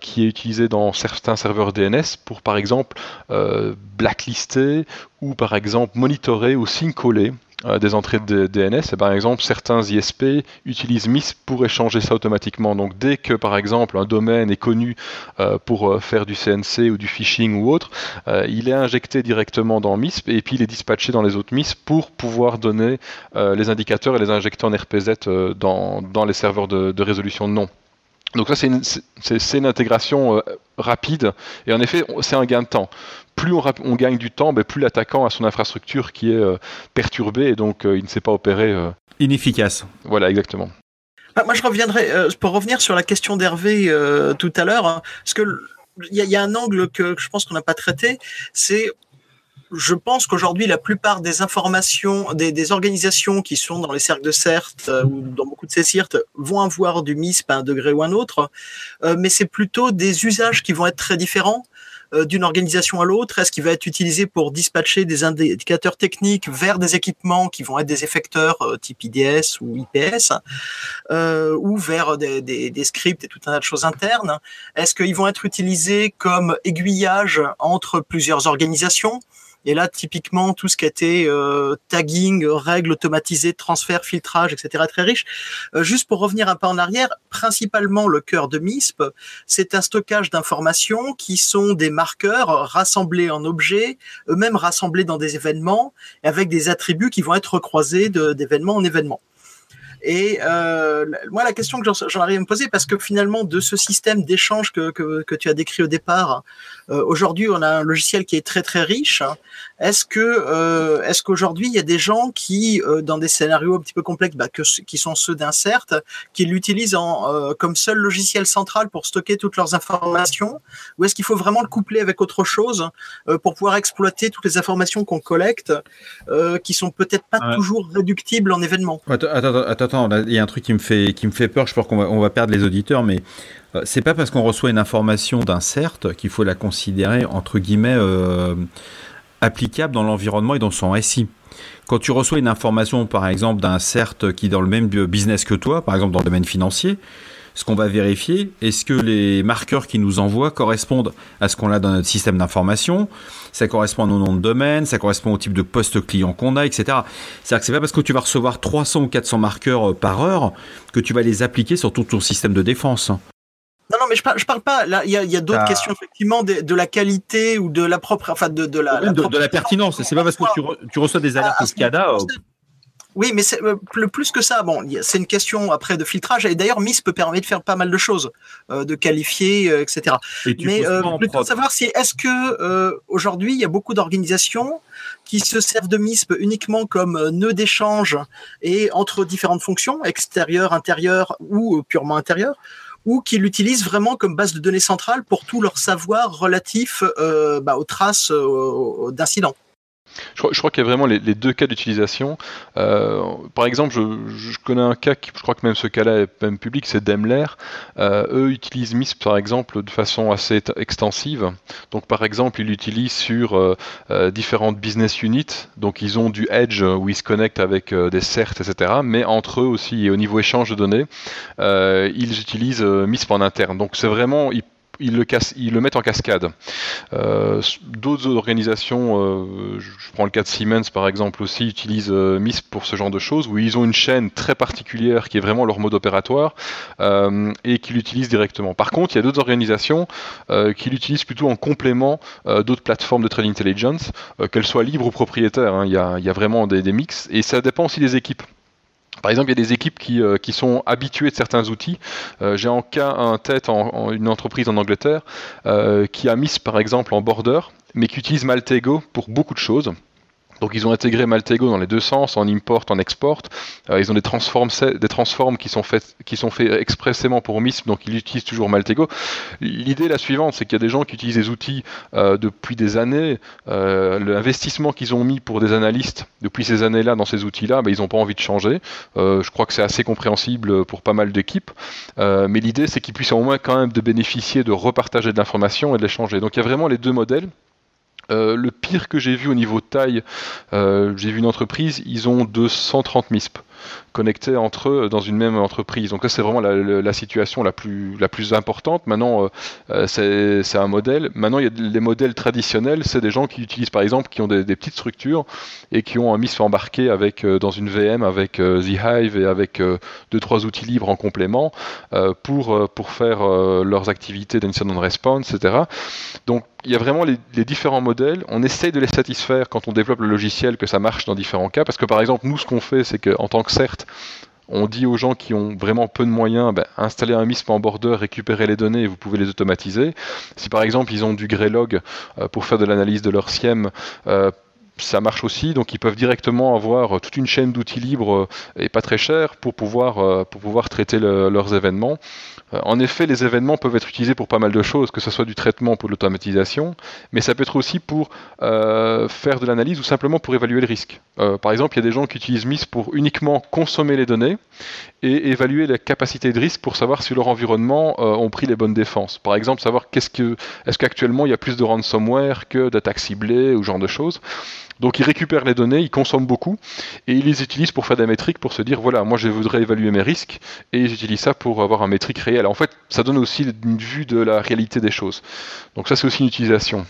qui est utilisé dans certains serveurs DNS pour, par exemple, blacklister ou par exemple monitorer ou syncoller euh, des entrées de DNS. Et par exemple, certains ISP utilisent MISP pour échanger ça automatiquement. Donc dès que par exemple un domaine est connu euh, pour euh, faire du CNC ou du phishing ou autre, il est injecté directement dans MISP et puis il est dispatché dans les autres MISP pour pouvoir donner les indicateurs et les injecter en RPZ dans, dans les serveurs de, de résolution de nom. Donc ça, c'est une, une, intégration rapide et en effet, c'est un gain de temps plus on, gagne du temps, ben, plus l'attaquant a son infrastructure qui est euh, perturbée et donc euh, il ne sait pas opérer. Euh. Inefficace. Voilà, exactement. Ah, moi, je reviendrai pour revenir sur la question d'Hervé tout à l'heure, hein, parce que il y, a un angle que, je pense qu'on n'a pas traité, c'est je pense qu'aujourd'hui, la plupart des informations, des, organisations qui sont dans les cercles de CERT ou dans beaucoup de ces CERT vont avoir du MISP à un degré ou un autre, mais c'est plutôt des usages qui vont être très différents. Euh, d'une organisation à l'autre. Est-ce qu'il va être utilisé pour dispatcher des indicateurs techniques vers des équipements qui vont être des effecteurs euh, type IDS ou IPS euh, ou vers des, des, des, scripts et tout un tas de choses internes? Est-ce qu'ils vont être utilisés comme aiguillage entre plusieurs organisations? Et là, typiquement, tout ce qui était euh, tagging, règles automatisées, transfert, filtrage, etc., très riche. Euh, juste pour revenir un peu en arrière, principalement le cœur de MISP, c'est un stockage d'informations qui sont des marqueurs rassemblés en objets, eux-mêmes rassemblés dans des événements, avec des attributs qui vont être croisés d'événement en événement. Et euh, moi, la question que j'en arrive à me poser, parce que finalement, de ce système d'échange que, que, que, tu as décrit au départ, euh, aujourd'hui, on a un logiciel qui est très très riche. Est-ce que euh, est-ce qu'aujourd'hui, il y a des gens qui, euh, dans des scénarios un petit peu complexes, bah, que, qui sont ceux d'Insert, qui l'utilisent en, euh, comme seul logiciel central pour stocker toutes leurs informations, ou est-ce qu'il faut vraiment le coupler avec autre chose euh, pour pouvoir exploiter toutes les informations qu'on collecte, qui sont peut-être pas toujours réductibles en événements Attends, attends, attends, il y a un truc qui me fait qui me fait peur. Je pense qu'on va, on va perdre les auditeurs, mais euh, c'est pas parce qu'on reçoit une information d'un CERT qu'il faut la considérer entre guillemets euh, applicable dans l'environnement et dans son SI. Quand tu reçois une information, par exemple, d'un CERT qui est dans le même business que toi, par exemple dans le domaine financier, ce qu'on va vérifier, est-ce que les marqueurs qui nous envoient correspondent à ce qu'on a dans notre système d'information Ça correspond à nos noms de domaine, ça correspond au type de poste client qu'on a, etc. C'est-à-dire que c'est pas parce que tu vas recevoir 300 ou 400 marqueurs euh, par heure que tu vas les appliquer sur tout ton système de défense. Non, non, mais je parle, je parle pas. Là, il y a, y a d'autres ah. questions effectivement de, de, la qualité ou de la propre, enfin de, de la, de, la, pertinence. C'est pas parce que tu, tu, reçois des alertes SCADA. Euh, oui, mais c'est le plus que ça. Bon, c'est une question après de filtrage. Et d'ailleurs, MISP permet de faire pas mal de choses, de qualifier, etc. mais plutôt de savoir si est-ce que aujourd'hui il y a beaucoup d'organisations qui se servent de MISP uniquement comme nœud d'échange et entre différentes fonctions, extérieures, intérieures ou purement intérieures, ou qui l'utilisent vraiment comme base de données centrale pour tout leur savoir relatif euh, bah, aux traces euh, d'incidents? Je crois, qu'il y a vraiment les, deux cas d'utilisation. Euh, par exemple, je, connais un cas, qui, je crois que même ce cas-là est même public, c'est Daimler. Euh, eux utilisent MISP, par exemple, de façon assez extensive. Donc, par exemple, ils l'utilisent sur euh, différentes business units. Donc, ils ont du Edge où ils se connectent avec des CERT, etc. Mais entre eux aussi, au niveau échange de données, ils utilisent MISP en interne. Donc, c'est vraiment, ils le mettent en cascade. Euh, d'autres organisations, euh, je prends le cas de Siemens par exemple aussi, utilisent euh, MISP pour ce genre de choses, où ils ont une chaîne très particulière qui est vraiment leur mode opératoire et qui l'utilisent directement. Par contre, il y a d'autres organisations qui l'utilisent plutôt en complément d'autres plateformes de trade intelligence, qu'elles soient libres ou propriétaires. Hein. Il, y a, vraiment des, des mix et ça dépend aussi des équipes. Par exemple, il y a des équipes qui, euh, sont habituées de certains outils. Euh, j'ai en cas un tête en, une entreprise en Angleterre euh, qui a mis par exemple en border, mais qui utilise Maltego pour beaucoup de choses. Donc ils ont intégré Maltego dans les deux sens, en import, en export. Euh, ils ont des transforms, qui sont faits, expressément pour MISP, donc ils utilisent toujours Maltego. L'idée la suivante, c'est qu'il y a des gens qui utilisent des outils euh, depuis des années. Euh, L'investissement qu'ils ont mis pour des analystes depuis ces années-là dans ces outils-là, ben, ils n'ont pas envie de changer. Je crois que c'est assez compréhensible pour pas mal d'équipes. Mais l'idée, c'est qu'ils puissent au moins quand même de bénéficier de repartager de l'information et de l'échanger. Donc il y a vraiment les deux modèles. Euh, le pire que j'ai vu au niveau taille, euh, j'ai vu une entreprise, ils ont 230 MISP connectés entre eux dans une même entreprise. Donc ça c'est vraiment la, situation la plus, importante. Maintenant euh, c'est un modèle. Maintenant il y a les modèles traditionnels, c'est des gens qui utilisent par exemple qui ont des, petites structures et qui ont un MISP embarqué avec dans une VM avec The Hive et avec deux trois outils libres en complément pour pour faire leurs activités d'incident response, etc. Donc il y a vraiment les, différents modèles. On essaye de les satisfaire quand on développe le logiciel, que ça marche dans différents cas. Parce que par exemple, nous, ce qu'on fait, c'est qu'en tant que certes, on dit aux gens qui ont vraiment peu de moyens, ben, installer un MISP en border, récupérer les données vous pouvez les automatiser. Si par exemple ils ont du Greylog euh, pour faire de l'analyse de leur SIEM, euh, ça marche aussi, donc ils peuvent directement avoir toute une chaîne d'outils libres euh, et pas très chers pour pouvoir, pour pouvoir traiter leurs événements. Euh, en effet, les événements peuvent être utilisés pour pas mal de choses, que ce soit du traitement pour l'automatisation, mais ça peut être aussi pour euh, faire de l'analyse ou simplement pour évaluer le risque. Euh, par exemple, il y a des gens qui utilisent MIS pour uniquement consommer les données et évaluer la capacité de risque pour savoir si leur environnement ont pris les bonnes défenses. Par exemple, savoir qu'est-ce que, est-ce qu'actuellement il y a plus de ransomware que d'attaques ciblées ou ce genre de choses. Donc ils récupèrent les données, ils consomment beaucoup et ils les utilisent pour faire des métriques pour se dire voilà, moi je voudrais évaluer mes risques et j'utilise ça pour avoir un métrique réel. En fait, ça donne aussi une vue de la réalité des choses. Donc ça c'est aussi une utilisation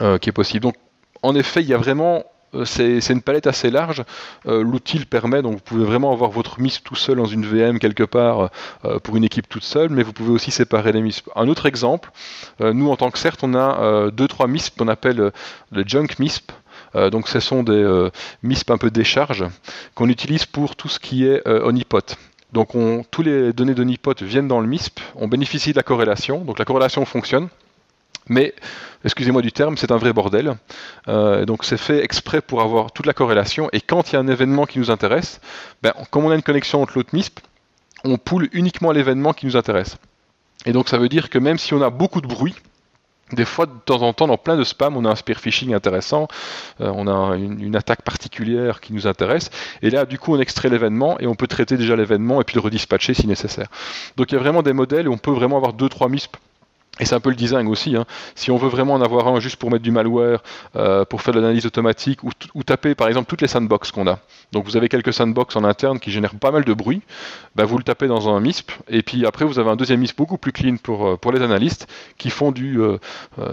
euh, qui est possible. Donc en effet, il y a vraiment euh, c'est une palette assez large. Euh, l'outil permet, donc vous pouvez vraiment avoir votre MISP tout seul dans une VM quelque part pour une équipe toute seule, mais vous pouvez aussi séparer les MISP. Un autre exemple, nous en tant que CERT, on a deux trois MISP qu'on appelle le junk MISP. Euh, donc ce sont des euh, MISP un peu décharge qu'on utilise pour tout ce qui est euh, honeypot. Donc on, tous les données d'honeypot viennent dans le MISP, on bénéficie de la corrélation, donc la corrélation fonctionne. Mais, excusez-moi du terme, c'est un vrai bordel. donc c'est fait exprès pour avoir toute la corrélation. Et quand il y a un événement qui nous intéresse, ben, comme on a une connexion entre l'autre MISP, on poule uniquement l'événement qui nous intéresse. Et donc ça veut dire que même si on a beaucoup de bruit, des fois, de temps en temps, dans plein de spam, on a un spear phishing intéressant, euh, on a une, attaque particulière qui nous intéresse, et là, du coup, on extrait l'événement et on peut traiter déjà l'événement et puis le redispatcher si nécessaire. Donc, il y a vraiment des modèles où on peut vraiment avoir deux, trois MISP et c'est un peu le design aussi. Hein. Si on veut vraiment en avoir un juste pour mettre du malware, euh, pour faire de l'analyse automatique, ou, taper par exemple toutes les sandbox qu'on a. Donc vous avez quelques sandbox en interne qui génèrent pas mal de bruit, bah, vous le tapez dans un MISP, et puis après vous avez un deuxième MISP beaucoup plus clean pour, euh, pour les analystes qui font du, euh,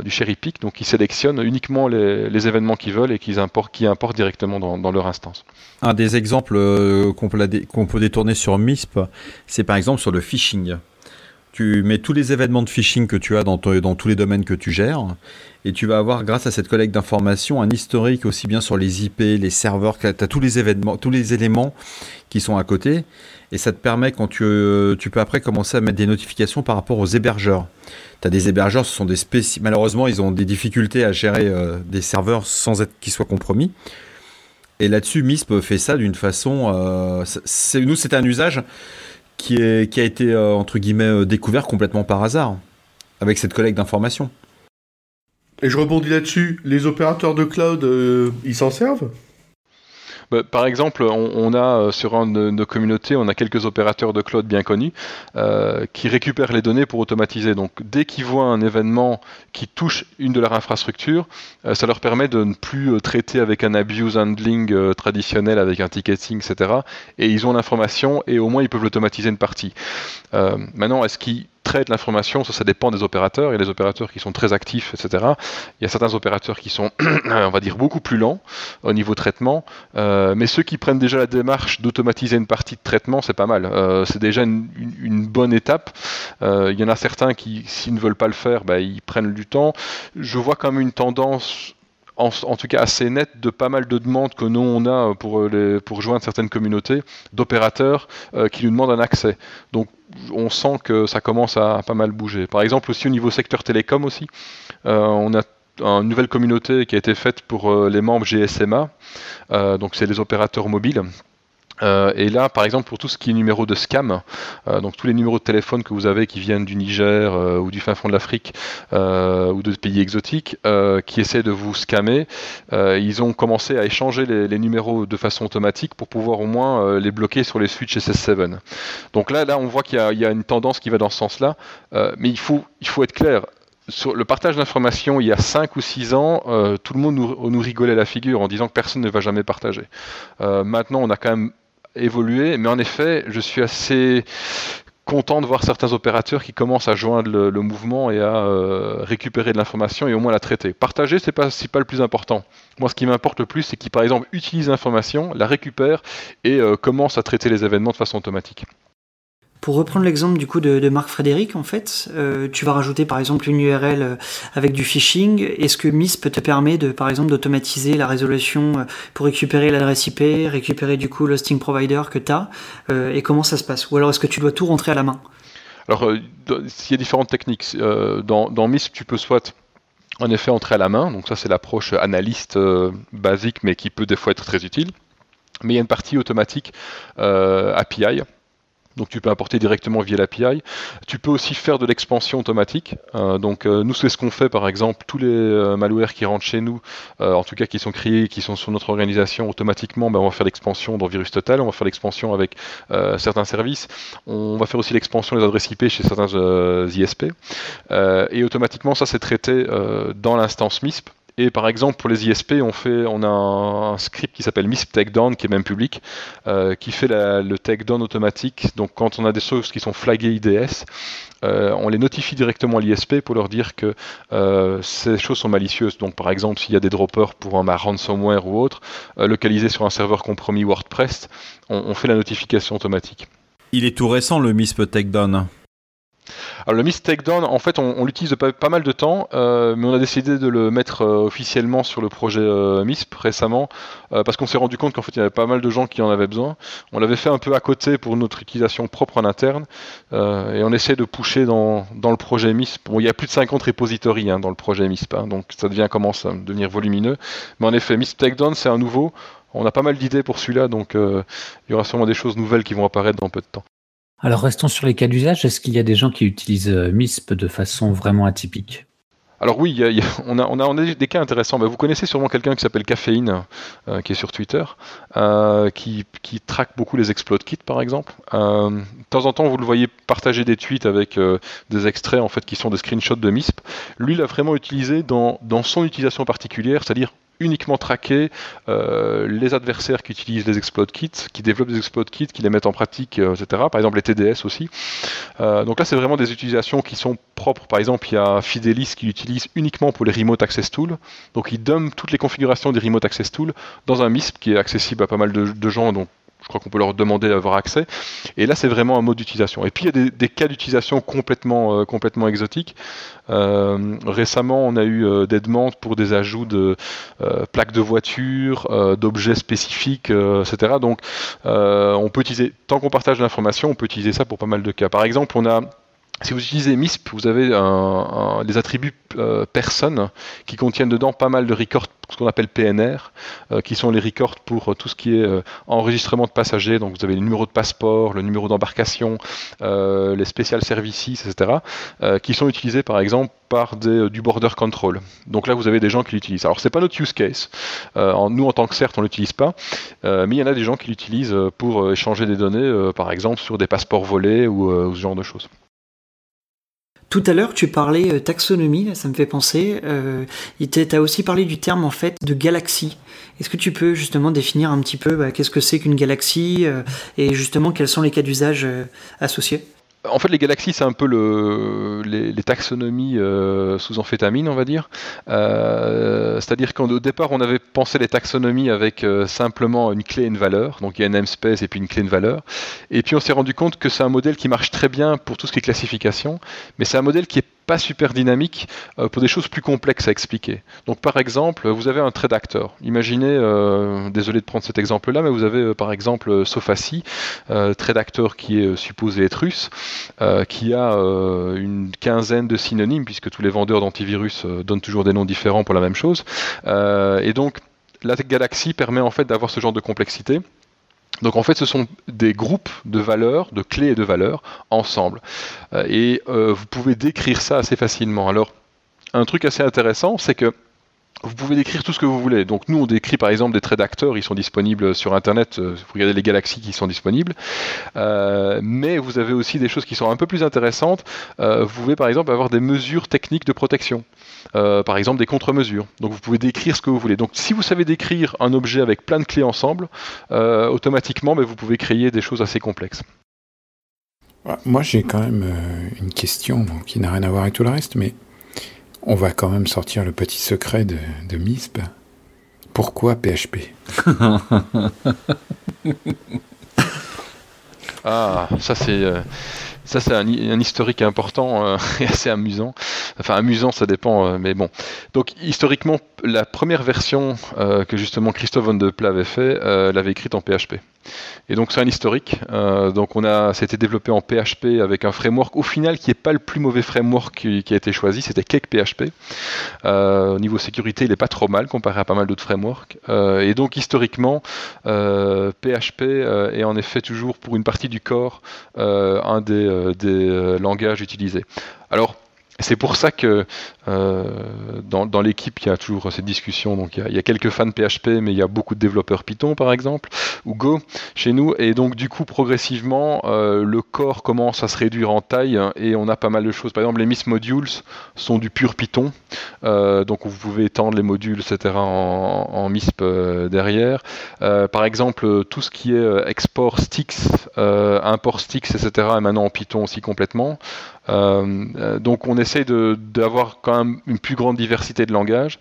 du cherry pick, donc qui sélectionnent uniquement les, événements qu'ils veulent et qui importent, directement dans, leur instance. Un des exemples qu'on peut détourner sur MISP, c'est par exemple sur le phishing. Tu mets tous les événements de phishing que tu as dans, tous les domaines que tu gères, et tu vas avoir, grâce à cette collecte d'informations, un historique aussi bien sur les IP, les serveurs, tu as tous les événements, tous les éléments qui sont à côté, et ça te permet, quand tu, tu peux après commencer à mettre des notifications par rapport aux hébergeurs. Tu as des hébergeurs, ce sont des. Malheureusement, ils ont des difficultés à gérer euh, des serveurs sans être qu'ils soient compromis. Et là-dessus, MISP fait ça d'une façon. Euh, nous, c'est un usage qui, a été, euh, entre guillemets, euh, découvert complètement par hasard, avec cette collecte d'informations. Et je rebondis là-dessus, les opérateurs de cloud, ils s'en servent? Bah, par exemple, on, a euh, sur un de nos communautés, on a quelques opérateurs de cloud bien connus euh, qui récupèrent les données pour automatiser. Donc, dès qu'ils voient un événement qui touche une de leurs infrastructures, euh, ça leur permet de ne plus traiter avec un abuse handling traditionnel, avec un ticketing, etc. Et ils ont l'information et au moins ils peuvent l'automatiser une partie. maintenant, est-ce qu'ils traite l'information, ça, ça dépend des opérateurs. Il y a des opérateurs qui sont très actifs, etc. Il y a certains opérateurs qui sont, on va dire, beaucoup plus lents au niveau traitement. Euh, mais ceux qui prennent déjà la démarche d'automatiser une partie de traitement, c'est pas mal. Euh, c'est déjà une, bonne étape. Euh, il y en a certains qui, s'ils ne veulent pas le faire, bah, ils prennent du temps. Je vois quand même une tendance en, tout cas assez nette de pas mal de demandes que nous on a pour, les, pour joindre certaines communautés d'opérateurs qui nous demandent un accès. Donc on sent que ça commence à, pas mal bouger. Par exemple aussi au niveau secteur télécom aussi, euh, on a une nouvelle communauté qui a été faite pour euh, les membres GSMA, euh, donc c'est les opérateurs mobiles. Euh, et là, par exemple, pour tout ce qui est numéro de scam, euh, donc tous les numéros de téléphone que vous avez qui viennent du Niger euh, ou du fin fond de l'Afrique ou de pays exotiques qui essaient de vous scammer, ils ont commencé à échanger les, numéros de façon automatique pour pouvoir au moins les bloquer sur les switches SS7. Donc là, là, on voit qu'il y, a une tendance qui va dans ce sens-là, mais il faut, il faut être clair sur le partage d'informations, il y a 5 ou 6 ans, tout le monde nous, nous, rigolait la figure en disant que personne ne va jamais partager. maintenant, on a quand même évoluer. Mais en effet, je suis assez content de voir certains opérateurs qui commencent à joindre le, mouvement et à euh, récupérer de l'information et au moins la traiter. Partager, c'est pas pas le plus important. Moi, ce qui m'importe le plus, c'est qu'ils par exemple utilisent l'information, la récupèrent et euh, commencent à traiter les événements de façon automatique. Pour reprendre l'exemple du coup de, Marc Frédéric, en fait, euh, tu vas rajouter par exemple une URL euh, avec du phishing. Est-ce que MISP te permet par exemple, d'automatiser la résolution euh, pour récupérer l'adresse IP, récupérer du coup l'hosting provider que tu as, et comment ça se passe? Ou alors est-ce que tu dois tout rentrer à la main? Alors, il y a différentes techniques. dans, dans MISP, tu peux soit en effet entrer à la main, donc ça c'est l'approche analyste basique, mais qui peut des fois être très utile. Mais il y a une partie automatique API donc tu peux importer directement via l'API. Tu peux aussi faire de l'expansion automatique. Euh, donc euh, nous c'est ce qu'on fait par exemple tous les euh, malwares qui rentrent chez nous, en tout cas qui sont créés, qui sont sur notre organisation automatiquement, ben, on va faire l'expansion dans Virus Total, on va faire l'expansion avec certains services, on va faire aussi l'expansion des adresses IP chez certains ISP. et automatiquement ça c'est traité dans l'instance MISP. Et par exemple, pour les ISP, on, fait, on a un, script qui s'appelle MISP Takedown, qui est même public, euh, qui fait le takedown automatique. Donc, quand on a des choses qui sont flaguées IDS, euh, on les notifie directement à l'ISP pour leur dire que euh, ces choses sont malicieuses. Donc, par exemple, s'il y a des droppers pour un ransomware ou autre, localisés sur un serveur compromis WordPress, on, on fait la notification automatique. Il est tout récent le MISP Takedown. Alors le Mist Takedown, en fait, on, l'utilise pas, mal de temps, euh, mais on a décidé de le mettre euh, officiellement sur le projet euh, MISP récemment, parce qu'on s'est rendu compte qu'en fait, il y avait pas mal de gens qui en avaient besoin. On l'avait fait un peu à côté pour notre utilisation propre en interne, et on essaie de pousser dans, le projet MISP. Bon, il y a plus de 50 repositories hein, dans le projet MISP, hein, donc ça devient commence à devenir volumineux. Mais en effet, Mist Takedown, c'est un nouveau. On a pas mal d'idées pour celui-là, donc il y aura sûrement des choses nouvelles qui vont apparaître dans peu de temps. Alors restons sur les cas d'usage. Est-ce qu'il y a des gens qui utilisent euh, MISP de façon vraiment atypique? Alors oui, on, a, des cas intéressants. Vous connaissez sûrement quelqu'un qui s'appelle Caféine, euh, qui est sur Twitter, euh, qui, traque beaucoup les exploits kits, par exemple. de temps en temps, vous le voyez partager des tweets avec des extraits en fait qui sont des screenshots de MISP. Lui, l'a vraiment utilisé dans son utilisation particulière, c'est-à-dire uniquement traquer euh, les adversaires qui utilisent les exploit kits, qui développent des exploit kits, qui les mettent en pratique, euh, etc. Par exemple les TDS aussi. Euh, donc là, c'est vraiment des utilisations qui sont propres. Par exemple, il y a Fidelis qui l'utilise uniquement pour les Remote Access Tools. Donc il donne toutes les configurations des Remote Access Tools dans un MISP qui est accessible à pas mal de, gens. Je crois qu'on peut leur demander d'avoir accès. Et là, c'est vraiment un mode d'utilisation. Et puis, il y a des, cas d'utilisation complètement, euh, complètement exotiques. Euh, récemment, on a eu euh, des demandes pour des ajouts de plaques de voiture, d'objets spécifiques, etc. Donc, on peut utiliser, tant qu'on partage l'information, on peut utiliser ça pour pas mal de cas. Par exemple, on a si vous utilisez MISP, vous avez un, des attributs euh, personnes qui contiennent dedans pas mal de records, ce qu'on appelle PNR, euh, qui sont les records pour euh, tout ce qui est enregistrement de passagers. Donc vous avez le numéro de passeport, le numéro d'embarcation, les special services, etc., qui sont utilisés par exemple par des, du border control. Donc là vous avez des gens qui l'utilisent. Alors c'est pas notre use case. nous en tant que CERT on l'utilise pas, mais il y en a des gens qui l'utilisent pour échanger des données, par exemple sur des passeports volés ou ce genre de choses. Tout à l'heure, tu parlais euh, taxonomie, ça me fait penser. Euh, tu as aussi parlé du terme en fait de galaxie. Est-ce que tu peux justement définir un petit peu bah, qu'est-ce que c'est qu'une galaxie euh, et justement quels sont les cas d'usage associés? En fait, les galaxies, c'est un peu le, les, taxonomies euh, sous amphétamine, on va dire. Euh, c'est-à-dire qu'au départ, on avait pensé les taxonomies avec euh, simplement une clé et une valeur. Donc il y a un namespace et puis une clé et une valeur. Et puis on s'est rendu compte que c'est un modèle qui marche très bien pour tout ce qui est classification, mais c'est un modèle qui est pas super dynamique euh, pour des choses plus complexes à expliquer. Donc par exemple, vous avez un trait d'acteur. Imaginez, euh, désolé de prendre cet exemple-là, mais vous avez euh, par exemple Sofaci, trait d'acteur qui est supposé être russe, qui a une quinzaine de synonymes, puisque tous les vendeurs d'antivirus donnent toujours des noms différents pour la même chose. et donc la galaxie permet en fait d'avoir ce genre de complexité. Donc en fait, ce sont des groupes de valeurs, de clés et de valeurs ensemble. Euh, et euh, vous pouvez décrire ça assez facilement. Alors, un truc assez intéressant, c'est que vous pouvez décrire tout ce que vous voulez. Donc nous, on décrit par exemple des traits d'acteurs, ils sont disponibles sur Internet, euh, vous regardez les galaxies qui sont disponibles. mais vous avez aussi des choses qui sont un peu plus intéressantes. vous pouvez par exemple avoir des mesures techniques de protection. Euh, par exemple des contre-mesures. Donc vous pouvez décrire ce que vous voulez. Donc si vous savez décrire un objet avec plein de clés ensemble, euh, automatiquement vous pouvez créer des choses assez complexes. Moi j'ai quand même euh, une question qui n'a rien à voir avec tout le reste, mais on va quand même sortir le petit secret de, MISP. Pourquoi PHP Ah, ça c'est ça, c'est un, historique important euh, et assez amusant. Enfin, amusant, ça dépend, euh, mais bon. Donc, historiquement, la première version euh, que justement Christophe von de Pla avait fait, l'avait écrite en PHP. Et donc c'est un historique. Euh, donc on a, c'était développé en PHP avec un framework au final qui n'est pas le plus mauvais framework qui, a été choisi, c'était Cake PHP. Euh, au niveau sécurité, il n'est pas trop mal comparé à pas mal d'autres frameworks. Euh, et donc historiquement, PHP est en effet toujours pour une partie du corps un des, des langages utilisés. Alors c'est pour ça que euh, dans, l'équipe, il y a toujours cette discussion. Donc, il y, a, quelques fans PHP, mais il y a beaucoup de développeurs Python, par exemple, ou Go chez nous. Et donc, du coup, progressivement, euh, le corps commence à se réduire en taille et on a pas mal de choses. Par exemple, les MIS modules sont du pur Python. Euh, donc, vous pouvez étendre les modules, etc., en, en MISP derrière. par exemple, tout ce qui est export sticks, import sticks, etc., est maintenant en Python aussi complètement. Donc, on essaye d'avoir quand une plus grande diversité de langages.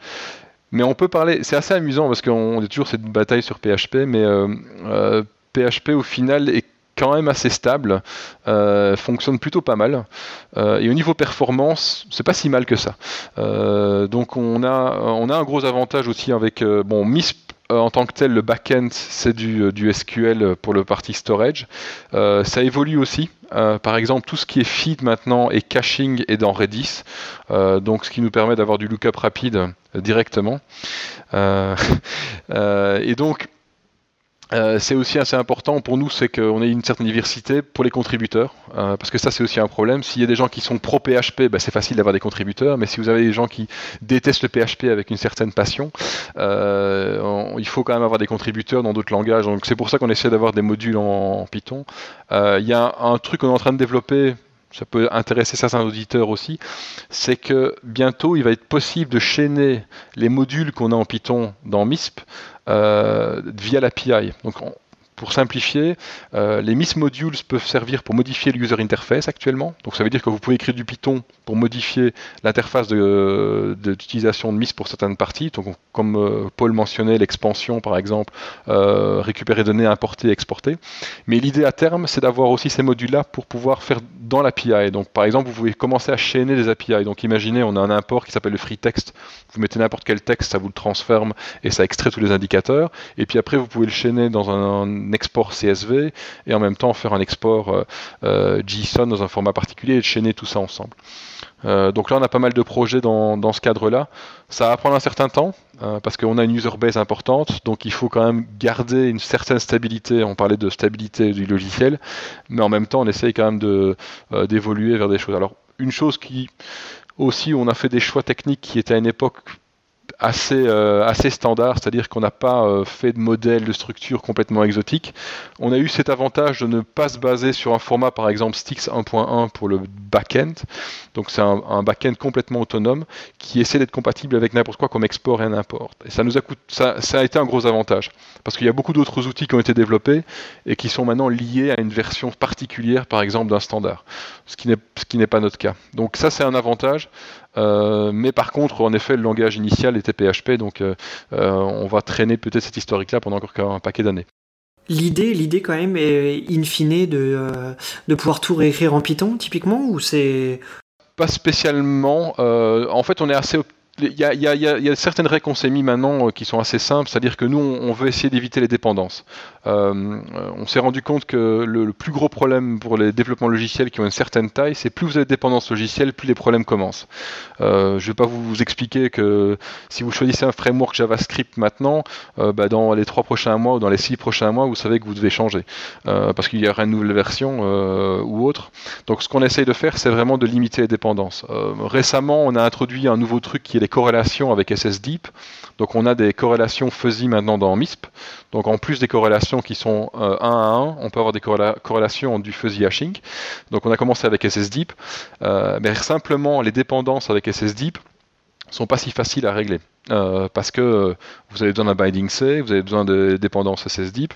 Mais on peut parler, c'est assez amusant parce qu'on a toujours cette bataille sur PHP, mais PHP euh, euh, au final est quand même assez stable, euh, fonctionne plutôt pas mal. et au niveau performance, c'est pas si mal que ça. donc on a, on un gros avantage aussi avec bon MISP en tant que tel, le backend, c'est du, du, SQL pour le parti storage. ça évolue aussi. Euh, par exemple, tout ce qui est feed maintenant et caching est dans Redis, euh, donc ce qui nous permet d'avoir du lookup rapide euh, directement. et donc, euh, c'est aussi assez important pour nous, c'est qu'on ait une certaine diversité pour les contributeurs, euh, parce que ça c'est aussi un problème. S'il y a des gens qui sont pro PHP, bah, c'est facile d'avoir des contributeurs, mais si vous avez des gens qui détestent le PHP avec une certaine passion, euh, il faut quand même avoir des contributeurs dans d'autres langages. Donc c'est pour ça qu'on essaie d'avoir des modules en, Python. Il y a un, truc qu'on est en train de développer ça peut intéresser certains auditeurs aussi, c'est que bientôt il va être possible de chaîner les modules qu'on a en Python dans MISP via l'API. Donc pour simplifier, euh, les MIS modules peuvent servir pour modifier le user interface actuellement. Donc ça veut dire que vous pouvez écrire du Python pour modifier l'interface d'utilisation de, MIS pour certaines parties. Donc comme euh, Paul mentionnait, l'expansion par exemple, euh, récupérer données, importer, exporter. Mais l'idée à terme, c'est d'avoir aussi ces modules-là pour pouvoir faire dans l'API. Donc par exemple, vous pouvez commencer à chaîner des API. Donc imaginez, on a un import qui s'appelle le free text. Vous mettez n'importe quel texte, ça vous le transforme et ça extrait tous les indicateurs. Et puis après, vous pouvez le chaîner dans un export CSV et en même temps faire un export euh, euh, JSON dans un format particulier et chaîner tout ça ensemble. Euh, donc là, on a pas mal de projets dans, ce cadre-là. Ça va prendre un certain temps parce qu'on a une user base importante, donc il faut quand même garder une certaine stabilité. On parlait de stabilité du logiciel, mais en même temps, on essaye quand même d'évoluer vers des choses. Alors, une chose qui aussi, on a fait des choix techniques qui étaient à une époque assez, euh, assez standard, c'est-à-dire qu'on n'a pas euh, fait de modèle de structure complètement exotique. On a eu cet avantage de ne pas se baser sur un format, par exemple Stix 1.1 pour le back-end. Donc c'est un, un back-end complètement autonome qui essaie d'être compatible avec n'importe quoi comme export et import. Et ça nous a coûté, ça, ça a été un gros avantage parce qu'il y a beaucoup d'autres outils qui ont été développés et qui sont maintenant liés à une version particulière, par exemple d'un standard, ce qui n'est pas notre cas. Donc ça c'est un avantage. Euh, mais par contre, en effet, le langage initial était PHP, donc euh, euh, on va traîner peut-être cette historique-là pendant encore un paquet d'années. L'idée, l'idée quand même est in fine de, de pouvoir tout réécrire en Python, typiquement, ou c'est pas spécialement. en fait, on est assez il y, a, certaines règles qu'on s'est mis maintenant euh, qui sont assez simples, c'est-à-dire que nous, on, veut essayer d'éviter les dépendances. Euh, on s'est rendu compte que le, plus gros problème pour les développements logiciels qui ont une certaine taille, c'est plus vous avez de dépendance logicielle, plus les problèmes commencent. Euh, je ne vais pas vous expliquer que si vous choisissez un framework JavaScript maintenant, bah, dans les trois prochains mois ou dans les six prochains mois, vous savez que vous devez changer parce qu'il y aura une nouvelle version ou autre. Donc, ce qu'on essaye de faire, c'est vraiment de limiter les dépendances. récemment, on a introduit un nouveau truc qui est les corrélations avec SSDeep. Donc on a des corrélations fuzzy maintenant dans MISP. Donc en plus des corrélations qui sont 1 euh, à 1, on peut avoir des corrélations du fuzzy hashing. Donc on a commencé avec SSDeep. Euh, mais simplement les dépendances avec SSDeep sont pas si faciles à régler. Euh, parce que vous avez besoin d'un binding C, vous avez besoin de dépendances SSDeep.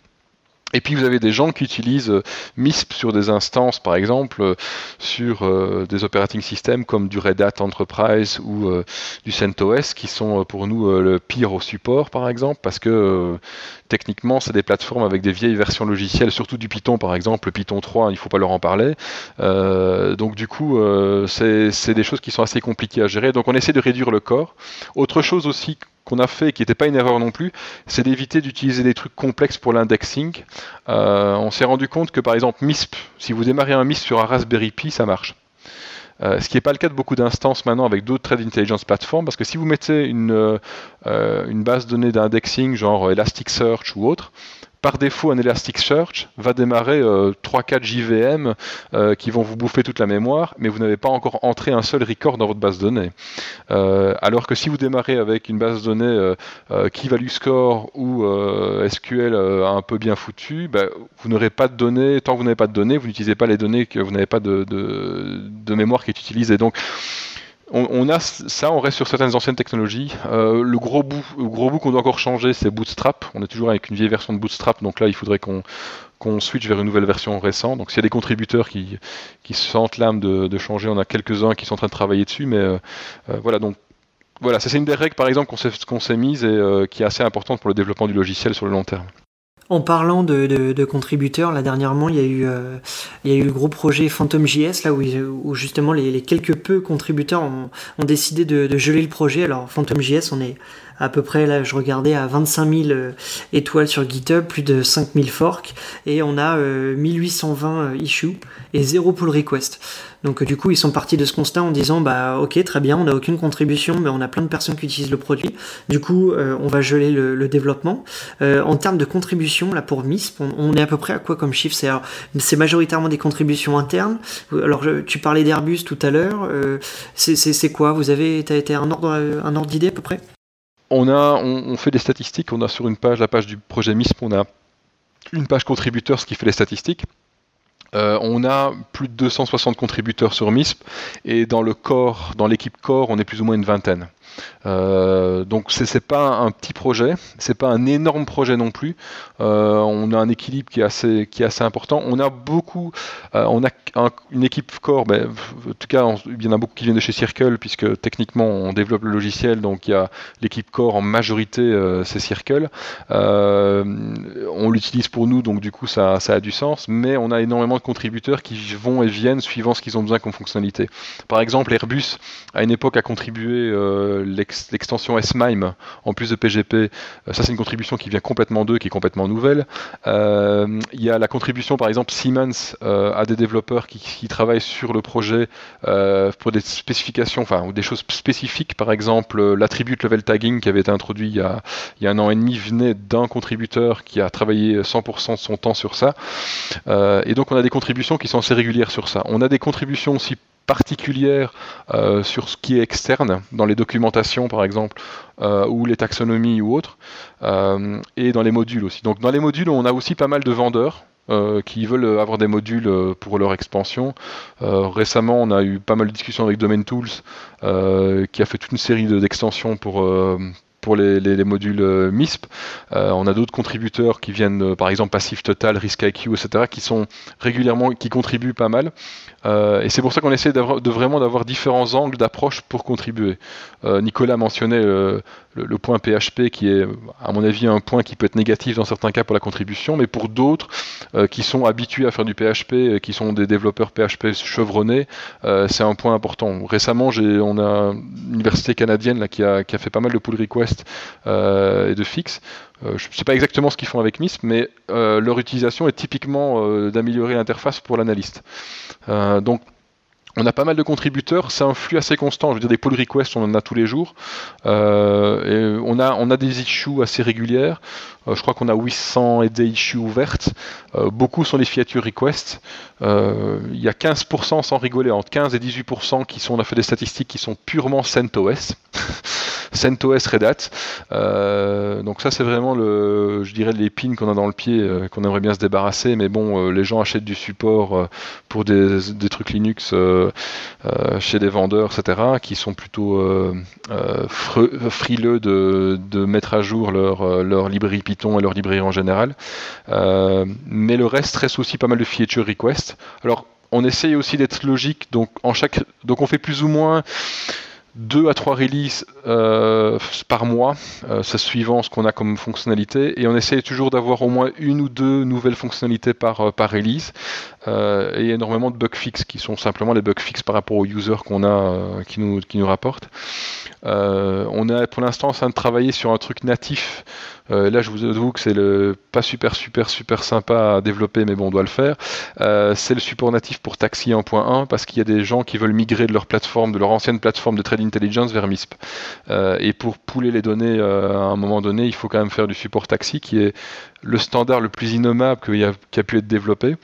Et puis vous avez des gens qui utilisent euh, MISP sur des instances, par exemple, euh, sur euh, des operating systems comme du Red Hat Enterprise ou du CentOS, qui sont pour nous le pire au support, par exemple, parce que techniquement, c'est des plateformes avec des vieilles versions logicielles, surtout du Python, par exemple, le Python 3, il ne faut pas leur en parler. donc du coup, c'est des choses qui sont assez compliquées à gérer. Donc on essaie de réduire le corps. Autre chose aussi qu'on a fait, qui n'était pas une erreur non plus, c'est d'éviter d'utiliser des trucs complexes pour l'indexing. Euh, on s'est rendu compte que par exemple MISP, si vous démarrez un MISP sur un Raspberry Pi, ça marche. Euh, ce qui n'est pas le cas de beaucoup d'instances maintenant avec d'autres trade intelligence platforms, parce que si vous mettez une, euh, une base de données d'indexing genre Elasticsearch ou autre, par défaut, un Elasticsearch va démarrer 3-4 JVM qui vont vous bouffer toute la mémoire, mais vous n'avez pas encore entré un seul record dans votre base de données. Euh, alors que si vous démarrez avec une base de données euh, euh, qui value score ou SQL un peu bien foutu, bah, vous n'aurez pas de données. Tant que vous n'avez pas de données, vous n'utilisez pas les données que vous n'avez pas de, de, mémoire qui est utilisée. On, a ça, on reste sur certaines anciennes technologies. Euh, le gros bout, gros bout qu'on doit encore changer, c'est Bootstrap. On est toujours avec une vieille version de Bootstrap, donc là, il faudrait qu'on switch vers une nouvelle version récente. Donc s'il y a des contributeurs qui, qui se sentent l'âme de, changer, on a quelques-uns qui sont en train de travailler dessus, mais euh, euh, voilà, donc voilà, c'est une des règles par exemple qu'on s'est mise et qui est assez importante pour le développement du logiciel sur le long terme. En parlant de, contributeurs, là dernièrement, il y, a eu, euh, il y a eu le gros projet PhantomJS, là où, justement les, quelques peu contributeurs ont, décidé de, de, geler le projet. Alors PhantomJS, on est à peu près, là je regardais, à 25 000 euh, étoiles sur GitHub, plus de 5000 forks, et on a 1820 euh, issues et zéro pull request. Donc du coup, ils sont partis de ce constat en disant bah ok très bien, on n'a aucune contribution, mais on a plein de personnes qui utilisent le produit. Du coup, euh, on va geler le, développement. en termes de contribution, là pour MISP, on, est à peu près à quoi comme chiffre? C'est majoritairement des contributions internes. Alors tu parlais d'Airbus tout à l'heure. c'est quoi? Vous avez été un ordre un ordre d'idée à peu près? On, fait des statistiques, on a sur une page, la page du projet MISP, on a une page contributeur, ce qui fait les statistiques. Euh, on a plus de 260 contributeurs sur MISP et dans le corps, dans l'équipe corps, on est plus ou moins une vingtaine. Euh, donc c'est pas un petit projet, c'est pas un énorme projet non plus. Euh, on a un équilibre qui est assez qui est assez important. On a beaucoup, euh, on a une équipe core. Ben, en tout cas, il y en a beaucoup qui viennent de chez Circle puisque techniquement on développe le logiciel. Donc il y a l'équipe core en majorité, c'est Circle. on l'utilise pour nous, donc du coup ça, ça a du sens. Mais on a énormément de contributeurs qui vont et viennent suivant ce qu'ils ont besoin comme fonctionnalité. Par exemple, Airbus à une époque a contribué l'extension S-MIME en plus de PGP. Euh, ça, c'est une contribution qui vient complètement d'eux, qui est complètement nouvelle. Euh, il y a la contribution, par exemple, Siemens euh, à des développeurs qui, travaillent sur le projet pour des spécifications, enfin, ou des choses spécifiques. Par exemple, l'attribute level tagging qui avait été introduit il y a, il y a un an et demi venait d'un contributeur qui a travaillé 100% de son temps sur ça. et donc, on a des contributions qui sont assez régulières sur ça. On a des contributions aussi particulière euh, sur ce qui est externe, dans les documentations par exemple, euh, ou les taxonomies ou autres, euh, et dans les modules aussi. Donc dans les modules, on a aussi pas mal de vendeurs. qui veulent avoir des modules pour leur expansion. récemment, on a eu pas mal de discussions avec Domain Tools, qui a fait toute une série d'extensions pour, pour les, modules euh, MISP. Euh, on a d'autres contributeurs qui viennent, euh, par exemple Passif Total, Risk IQ, etc., qui sont régulièrement, qui contribuent pas mal. et c'est pour ça qu'on essaie de vraiment d'avoir différents angles d'approche pour contribuer. Nicolas mentionnait le, point PHP qui est, à mon avis, un point qui peut être négatif dans certains cas pour la contribution, mais pour d'autres qui sont habitués à faire du PHP, qui sont des développeurs PHP chevronnés, c'est un point important. Récemment, on a une université canadienne là, qui, a, qui a fait pas mal de pull requests euh, et de fixe. Euh, je ne sais pas exactement ce qu'ils font avec MISP, mais euh, leur utilisation est typiquement d'améliorer l'interface pour l'analyste. donc on a pas mal de contributeurs, c'est un flux assez constant. Je veux dire, des pull requests, on en a tous les jours. on, a, on a des issues assez régulières. je crois qu'on a 800 et des issues ouvertes. beaucoup sont les feature requests. Il y a 15% sans rigoler, entre 15 et 18% qui sont, on a fait des statistiques qui sont purement CentOS. CentOS Red Hat. Euh, donc ça c'est vraiment le, je dirais l'épine qu'on a dans le pied, euh, qu'on aimerait bien se débarrasser. Mais bon, euh, les gens achètent du support pour des, trucs Linux chez des vendeurs, etc., qui sont plutôt frileux de, de, mettre à jour leur, leur librairie Python et leur librairie en général. mais le reste reste aussi pas mal de feature requests. Alors on essaye aussi d'être logique, donc donc on fait plus ou moins deux à trois releases euh, par mois, euh, suivant ce qu'on a comme fonctionnalité, et on essaye toujours d'avoir au moins une ou deux nouvelles fonctionnalités par, euh, par release, et y a énormément de bug fixes qui sont simplement les bug fixes par rapport aux users qu'on a, qui, nous, qui nous rapportent. on est pour l'instant en train de travailler sur un truc natif euh, là, je vous avoue que c'est pas super super super sympa à développer, mais bon, on doit le faire. Euh, c'est le support natif pour Taxi 1.1 parce qu'il y a des gens qui veulent migrer de leur plateforme, de leur ancienne plateforme de Trade Intelligence vers MISP. Euh, et pour pouler les données à un moment donné, il faut quand même faire du support Taxi qui est le standard le plus innommable qui a, pu être développé.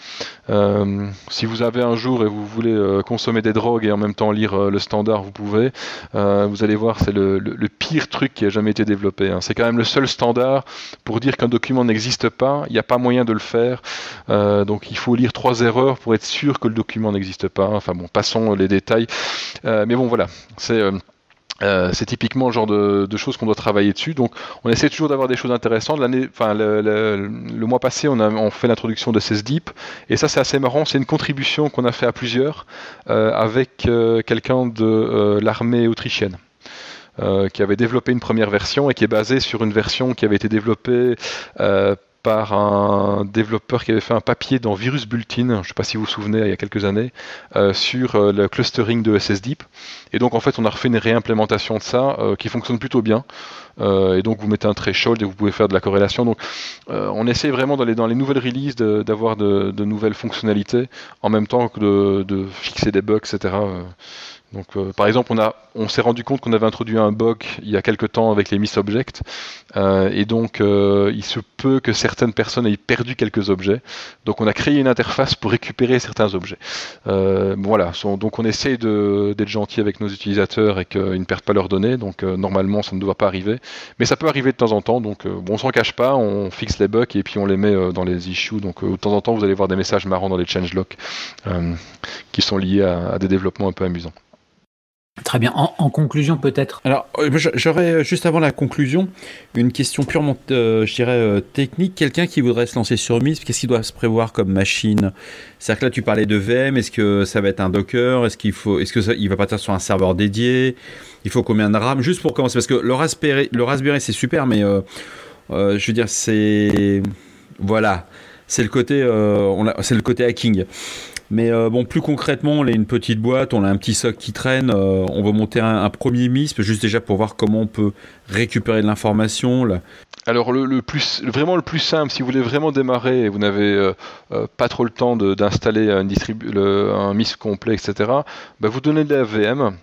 Euh, si vous avez un jour et vous voulez euh, consommer des drogues et en même temps lire euh, le standard, vous pouvez. vous allez voir, c'est le, pire truc qui a jamais été développé. Hein. C'est quand même le seul standard pour dire qu'un document n'existe pas. Il n'y a pas moyen de le faire. donc il faut lire trois erreurs pour être sûr que le document n'existe pas. Enfin bon, passons les détails. mais bon, voilà. C'est euh, c'est typiquement le genre de, choses qu'on doit travailler dessus. Donc, on essaie toujours d'avoir des choses intéressantes. Le, mois passé, on a fait l'introduction de Deep et ça, c'est assez marrant. C'est une contribution qu'on a fait à plusieurs euh, avec euh, quelqu'un de l'armée autrichienne. qui avait développé une première version et qui est basée sur une version qui avait été développée par un développeur qui avait fait un papier dans Virus Bulletin, je ne sais pas si vous vous souvenez, il y a quelques années, euh, sur euh, le clustering de SSDeep. Et donc en fait, on a refait une réimplémentation de ça euh, qui fonctionne plutôt bien. et donc vous mettez un threshold et vous pouvez faire de la corrélation. Donc on essaie vraiment dans les, dans les nouvelles releases d'avoir de, nouvelles fonctionnalités en même temps que de, de fixer des bugs, etc. Donc, euh, par exemple, on, a, on s'est rendu compte qu'on avait introduit un bug il y a quelque temps avec les miss objects, euh, et donc euh, il se peut que certaines personnes aient perdu quelques objets. Donc, on a créé une interface pour récupérer certains objets. voilà. donc, on essaie d'être gentil avec nos utilisateurs et qu'ils ne perdent pas leurs données. Donc, normalement, ça ne doit pas arriver, mais ça peut arriver de temps en temps. Donc, bon, on s'en cache pas, on fixe les bugs et puis on les met dans les issues. Donc, de temps en temps, vous allez voir des messages marrants dans les changelogs qui sont liés à des développements un peu amusants. Très bien. En, conclusion, peut-être. Alors, euh, j'aurais euh, juste avant la conclusion une question purement, euh, je dirais, technique. Quelqu'un qui voudrait se lancer sur MISP, qu'est-ce qu'il doit se prévoir comme machine? C'est-à-dire que là, tu parlais de VM. Est-ce que ça va être un Docker? Est-ce qu'il faut, est-ce que va partir sur un serveur dédié? Il faut combien de RAM? Juste pour commencer, parce que le Raspberry, le Raspberry, c'est super, mais je veux dire, c'est voilà, c'est le côté, c'est le côté hacking. Mais euh, bon, plus concrètement, on a une petite boîte, on a un petit soc qui traîne, euh, on veut monter un, premier MISP, juste déjà pour voir comment on peut récupérer de l'information. Alors le, plus, vraiment le plus simple, si vous voulez vraiment démarrer et vous n'avez euh, pas trop le temps d'installer un, MISP complet, etc., bah, vous donnez de la VM.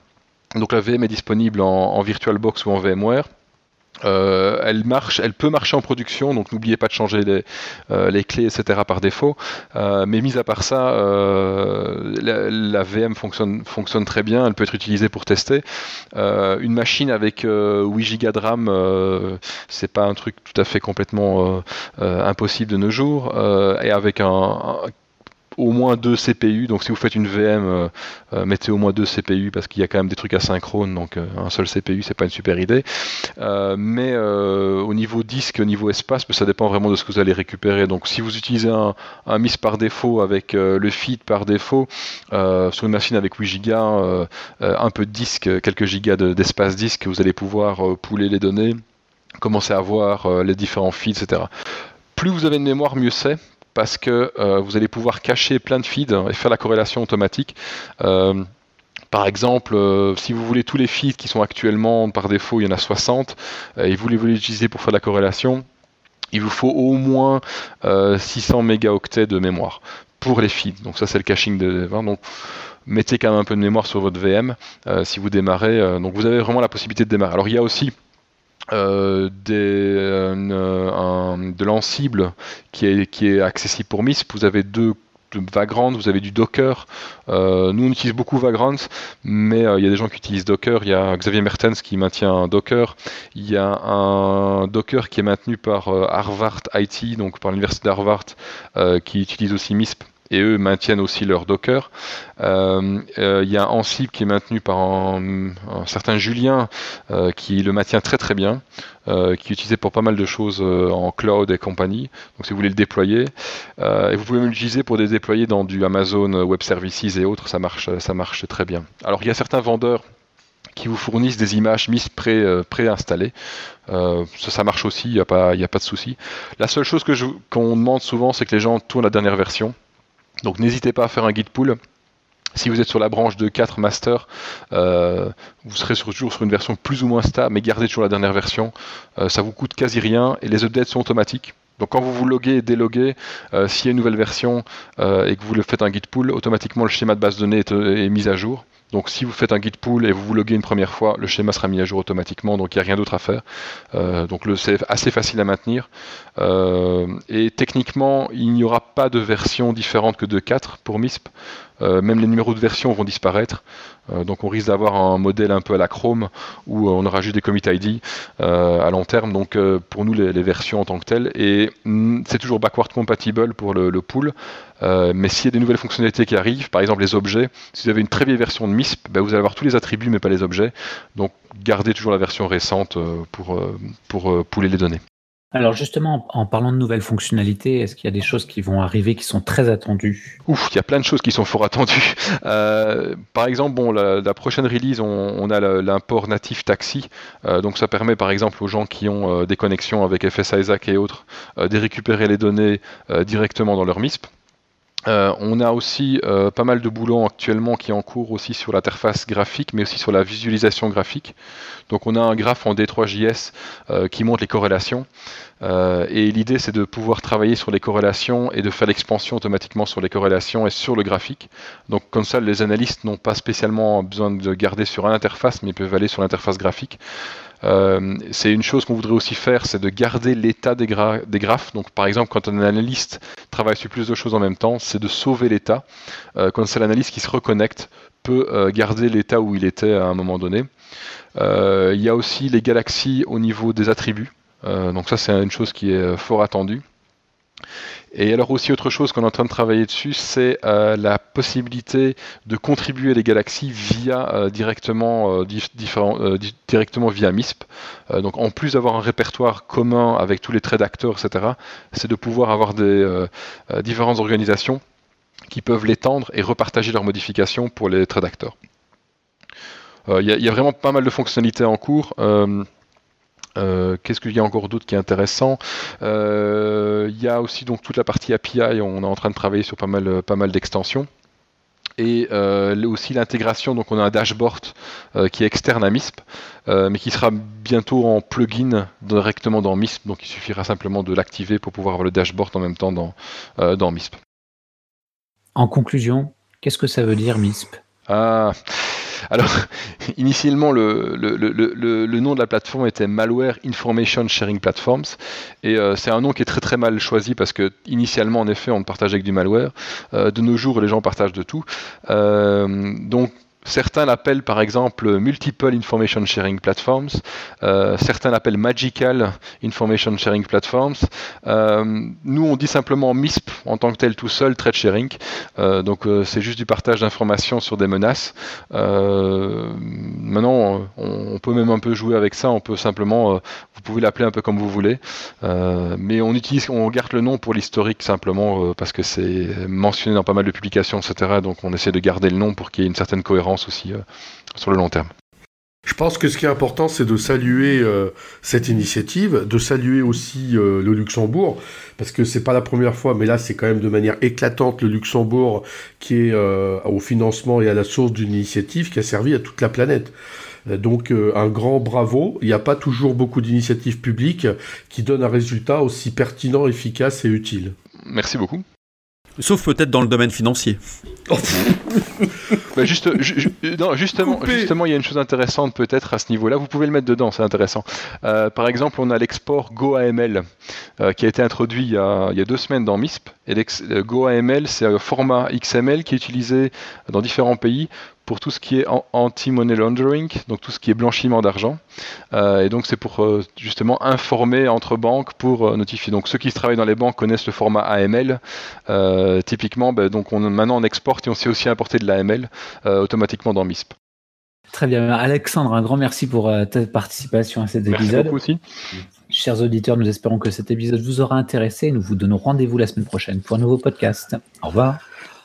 Donc la VM est disponible en VirtualBox ou en VMware. Euh, elle marche, elle peut marcher en production, donc n'oubliez pas de changer les, euh, clés, etc. par défaut. Euh, mais mis à part ça, la, VM fonctionne, fonctionne très bien, elle peut être utilisée pour tester. une machine avec 8 Go de RAM, c'est pas un truc tout à fait complètement impossible de nos jours, et avec un au moins deux CPU. Donc si vous faites une VM, euh, euh, mettez au moins deux CPU parce qu'il y a quand même des trucs asynchrones. Donc euh, un seul CPU, c'est pas une super idée. mais au niveau disque, au niveau espace, ça dépend vraiment de ce que vous allez récupérer. Donc si vous utilisez un, MIS par défaut avec le feed par défaut sur une machine avec 8 Go, un peu de disque, quelques gigas d'espace disque, vous allez pouvoir pouler les données commencer à voir les différents feeds, etc. Plus vous avez une mémoire, mieux c'est, parce que euh, vous allez pouvoir cacher plein de feeds et faire la corrélation automatique. Euh, par exemple, euh, si vous voulez tous les feeds qui sont actuellement par défaut, il y en a 60, et vous les voulez utiliser pour faire la corrélation, il vous faut au moins 600 mégaoctets de mémoire pour les feeds. Donc ça c'est le caching de donc mettez quand même un peu de mémoire sur votre VM si vous démarrez. donc vous avez vraiment la possibilité de démarrer. Alors il y a aussi euh, des, de l'Ansible qui est, accessible pour MISP. Vous avez deux Vagrant, vous avez du Docker. Euh, nous, on utilise beaucoup Vagrant, mais euh, il y a des gens qui utilisent Docker. Il y a Xavier Mertens qui maintient Docker. Il y a un Docker qui est maintenu par Harvard IT, donc par l'université d'Harvard, qui utilise aussi MISP et eux maintiennent aussi leur Docker. Euh, euh, il y a Ansible qui est maintenu par un, certain Julien euh, qui le maintient très très bien, qui est utilisé pour pas mal de choses en cloud et compagnie. Donc si vous voulez le déployer, vous pouvez même l'utiliser pour des déployer dans du Amazon Web Services et autres, ça marche, ça marche très bien. Alors il y a certains vendeurs qui vous fournissent des images mises pré, préinstallées. ça, marche aussi, il n'y a, pas, a pas de souci. La seule chose que qu'on demande souvent, c'est que les gens tournent la dernière version. Donc n'hésitez pas à faire un guide pool. Si vous êtes sur la branche de 4 master, euh, vous serez toujours sur une version plus ou moins stable, mais gardez toujours la dernière version. Euh, ça vous coûte quasi rien et les updates sont automatiques. Donc quand vous vous loguez et déloguez, euh, s'il y a une nouvelle version et que vous faites un guide pool, automatiquement le schéma de base de données est mis à jour. Donc si vous faites un guide pool et vous vous loguez une première fois, le schéma sera mis à jour automatiquement, donc il n'y a rien d'autre à faire. Euh, donc c'est assez facile à maintenir. Euh, et techniquement, il n'y aura pas de version différente que de 4 pour MISP. Euh, même les numéros de version vont disparaître. Euh, donc on risque d'avoir un modèle un peu à la Chrome où on aura juste des commit ID euh, à long terme. Donc pour nous les, versions en tant que telles. Et mm, c'est toujours backward compatible pour le, pool. mais s'il y a des nouvelles fonctionnalités qui arrivent, par exemple les objets, si vous avez une très vieille version de MISP, ben, vous allez avoir tous les attributs mais pas les objets. Donc gardez toujours la version récente pour, pour pouler les données. Alors justement, en parlant de nouvelles fonctionnalités, est-ce qu'il y a des choses qui vont arriver qui sont très attendues? Ouf, il y a plein de choses qui sont fort attendues. Euh, par exemple, bon, la, prochaine release, on, a l'import natif taxi. Euh, donc ça permet par exemple aux gens qui ont euh, des connexions avec FS Isaac et autres de récupérer les données directement dans leur MISP. Euh, on a aussi euh, pas mal de boulot actuellement qui est en cours aussi sur l'interface graphique, mais aussi sur la visualisation graphique. Donc on a un graphe en D3JS euh, qui montre les corrélations. et l'idée c'est de pouvoir travailler sur les corrélations et de faire l'expansion automatiquement sur les corrélations et sur le graphique. Donc comme ça les analystes n'ont pas spécialement besoin de garder sur l'interface, mais peuvent aller sur l'interface graphique. Euh, c'est une chose qu'on voudrait aussi faire, c'est de garder l'état des, graphes. Donc, par exemple, quand un analyste travaille sur plus de choses en même temps, c'est de sauver l'état. Euh, quand c'est l'analyste qui se reconnecte, peut euh, garder l'état où il était à un moment donné. il y a aussi les galaxies au niveau des attributs. donc ça, c'est une chose qui est fort attendue. Et alors aussi autre chose qu'on est en train de travailler dessus, c'est euh, la possibilité de contribuer à les galaxies via euh, directement, euh, directement via MISP. donc en plus d'avoir un répertoire commun avec tous les traits d'acteurs, etc., c'est de pouvoir avoir des différentes organisations qui peuvent l'étendre et repartager leurs modifications pour les traits d'acteurs. Il y, a vraiment pas mal de fonctionnalités en cours. Euh, qu'est-ce qu'il y a encore d'autre qui est intéressant euh, Il y a aussi donc toute la partie API, on est en train de travailler sur pas mal, pas mal d'extensions. Et euh, aussi l'intégration, donc on a un dashboard qui est externe à MISP, mais qui sera bientôt en plugin directement dans MISP, donc il suffira simplement de l'activer pour pouvoir avoir le dashboard en même temps dans, dans MISP. En conclusion, qu'est-ce que ça veut dire MISP? Ah, alors, initialement, le, nom de la plateforme était Malware Information Sharing Platforms. Et euh, c'est un nom qui est très très mal choisi parce que, initialement, en effet, on partage avec du malware. Euh, de nos jours, les gens partagent de tout. Euh, donc, Certains l'appellent par exemple Multiple Information Sharing Platforms, euh, certains l'appellent Magical Information Sharing Platforms. Euh, nous, on dit simplement MISP en tant que tel tout seul, Threat Sharing. Euh, donc c'est juste du partage d'informations sur des menaces. maintenant, on, peut même un peu jouer avec ça. On peut simplement, vous pouvez l'appeler un peu comme vous voulez, mais on on garde le nom pour l'historique simplement parce que c'est mentionné dans pas mal de publications, etc. Donc on essaie de garder le nom pour qu'il y ait une certaine cohérence aussi euh, sur le long terme. Je pense que ce qui est important, c'est de saluer euh, cette initiative, de saluer aussi euh, le Luxembourg, parce que c'est pas la première fois, mais là c'est quand même de manière éclatante le Luxembourg qui est au financement et à la source d'une initiative qui a servi à toute la planète. Donc un grand bravo. Il n'y a pas toujours beaucoup d'initiatives publiques qui donnent un résultat aussi pertinent, efficace et utile. Merci beaucoup. Sauf peut-être dans le domaine financier. Bah, juste, non, justement, justement, il y a une chose intéressante peut-être à ce niveau-là. Vous pouvez le mettre dedans, c'est intéressant. Euh, par exemple, on a l'export GoAML euh, qui a été introduit il y a, il y a, deux semaines dans MISP. Et euh, GoAML, c'est un format XML qui est utilisé dans différents pays pour tout ce qui est anti-money laundering, donc tout ce qui est blanchiment d'argent. Euh, et donc c'est pour euh, justement informer entre banques pour euh, notifier. Donc ceux qui travaillent dans les banques connaissent le format AML. typiquement, ben, donc on, maintenant on exporte et on sait aussi importer de l'AML automatiquement dans MISP. Très bien, Alexandre, un grand merci pour ta participation à cet épisode. Merci aussi. Chers auditeurs, nous espérons que cet épisode vous aura intéressé. Nous vous donnons rendez-vous la semaine prochaine pour un nouveau podcast.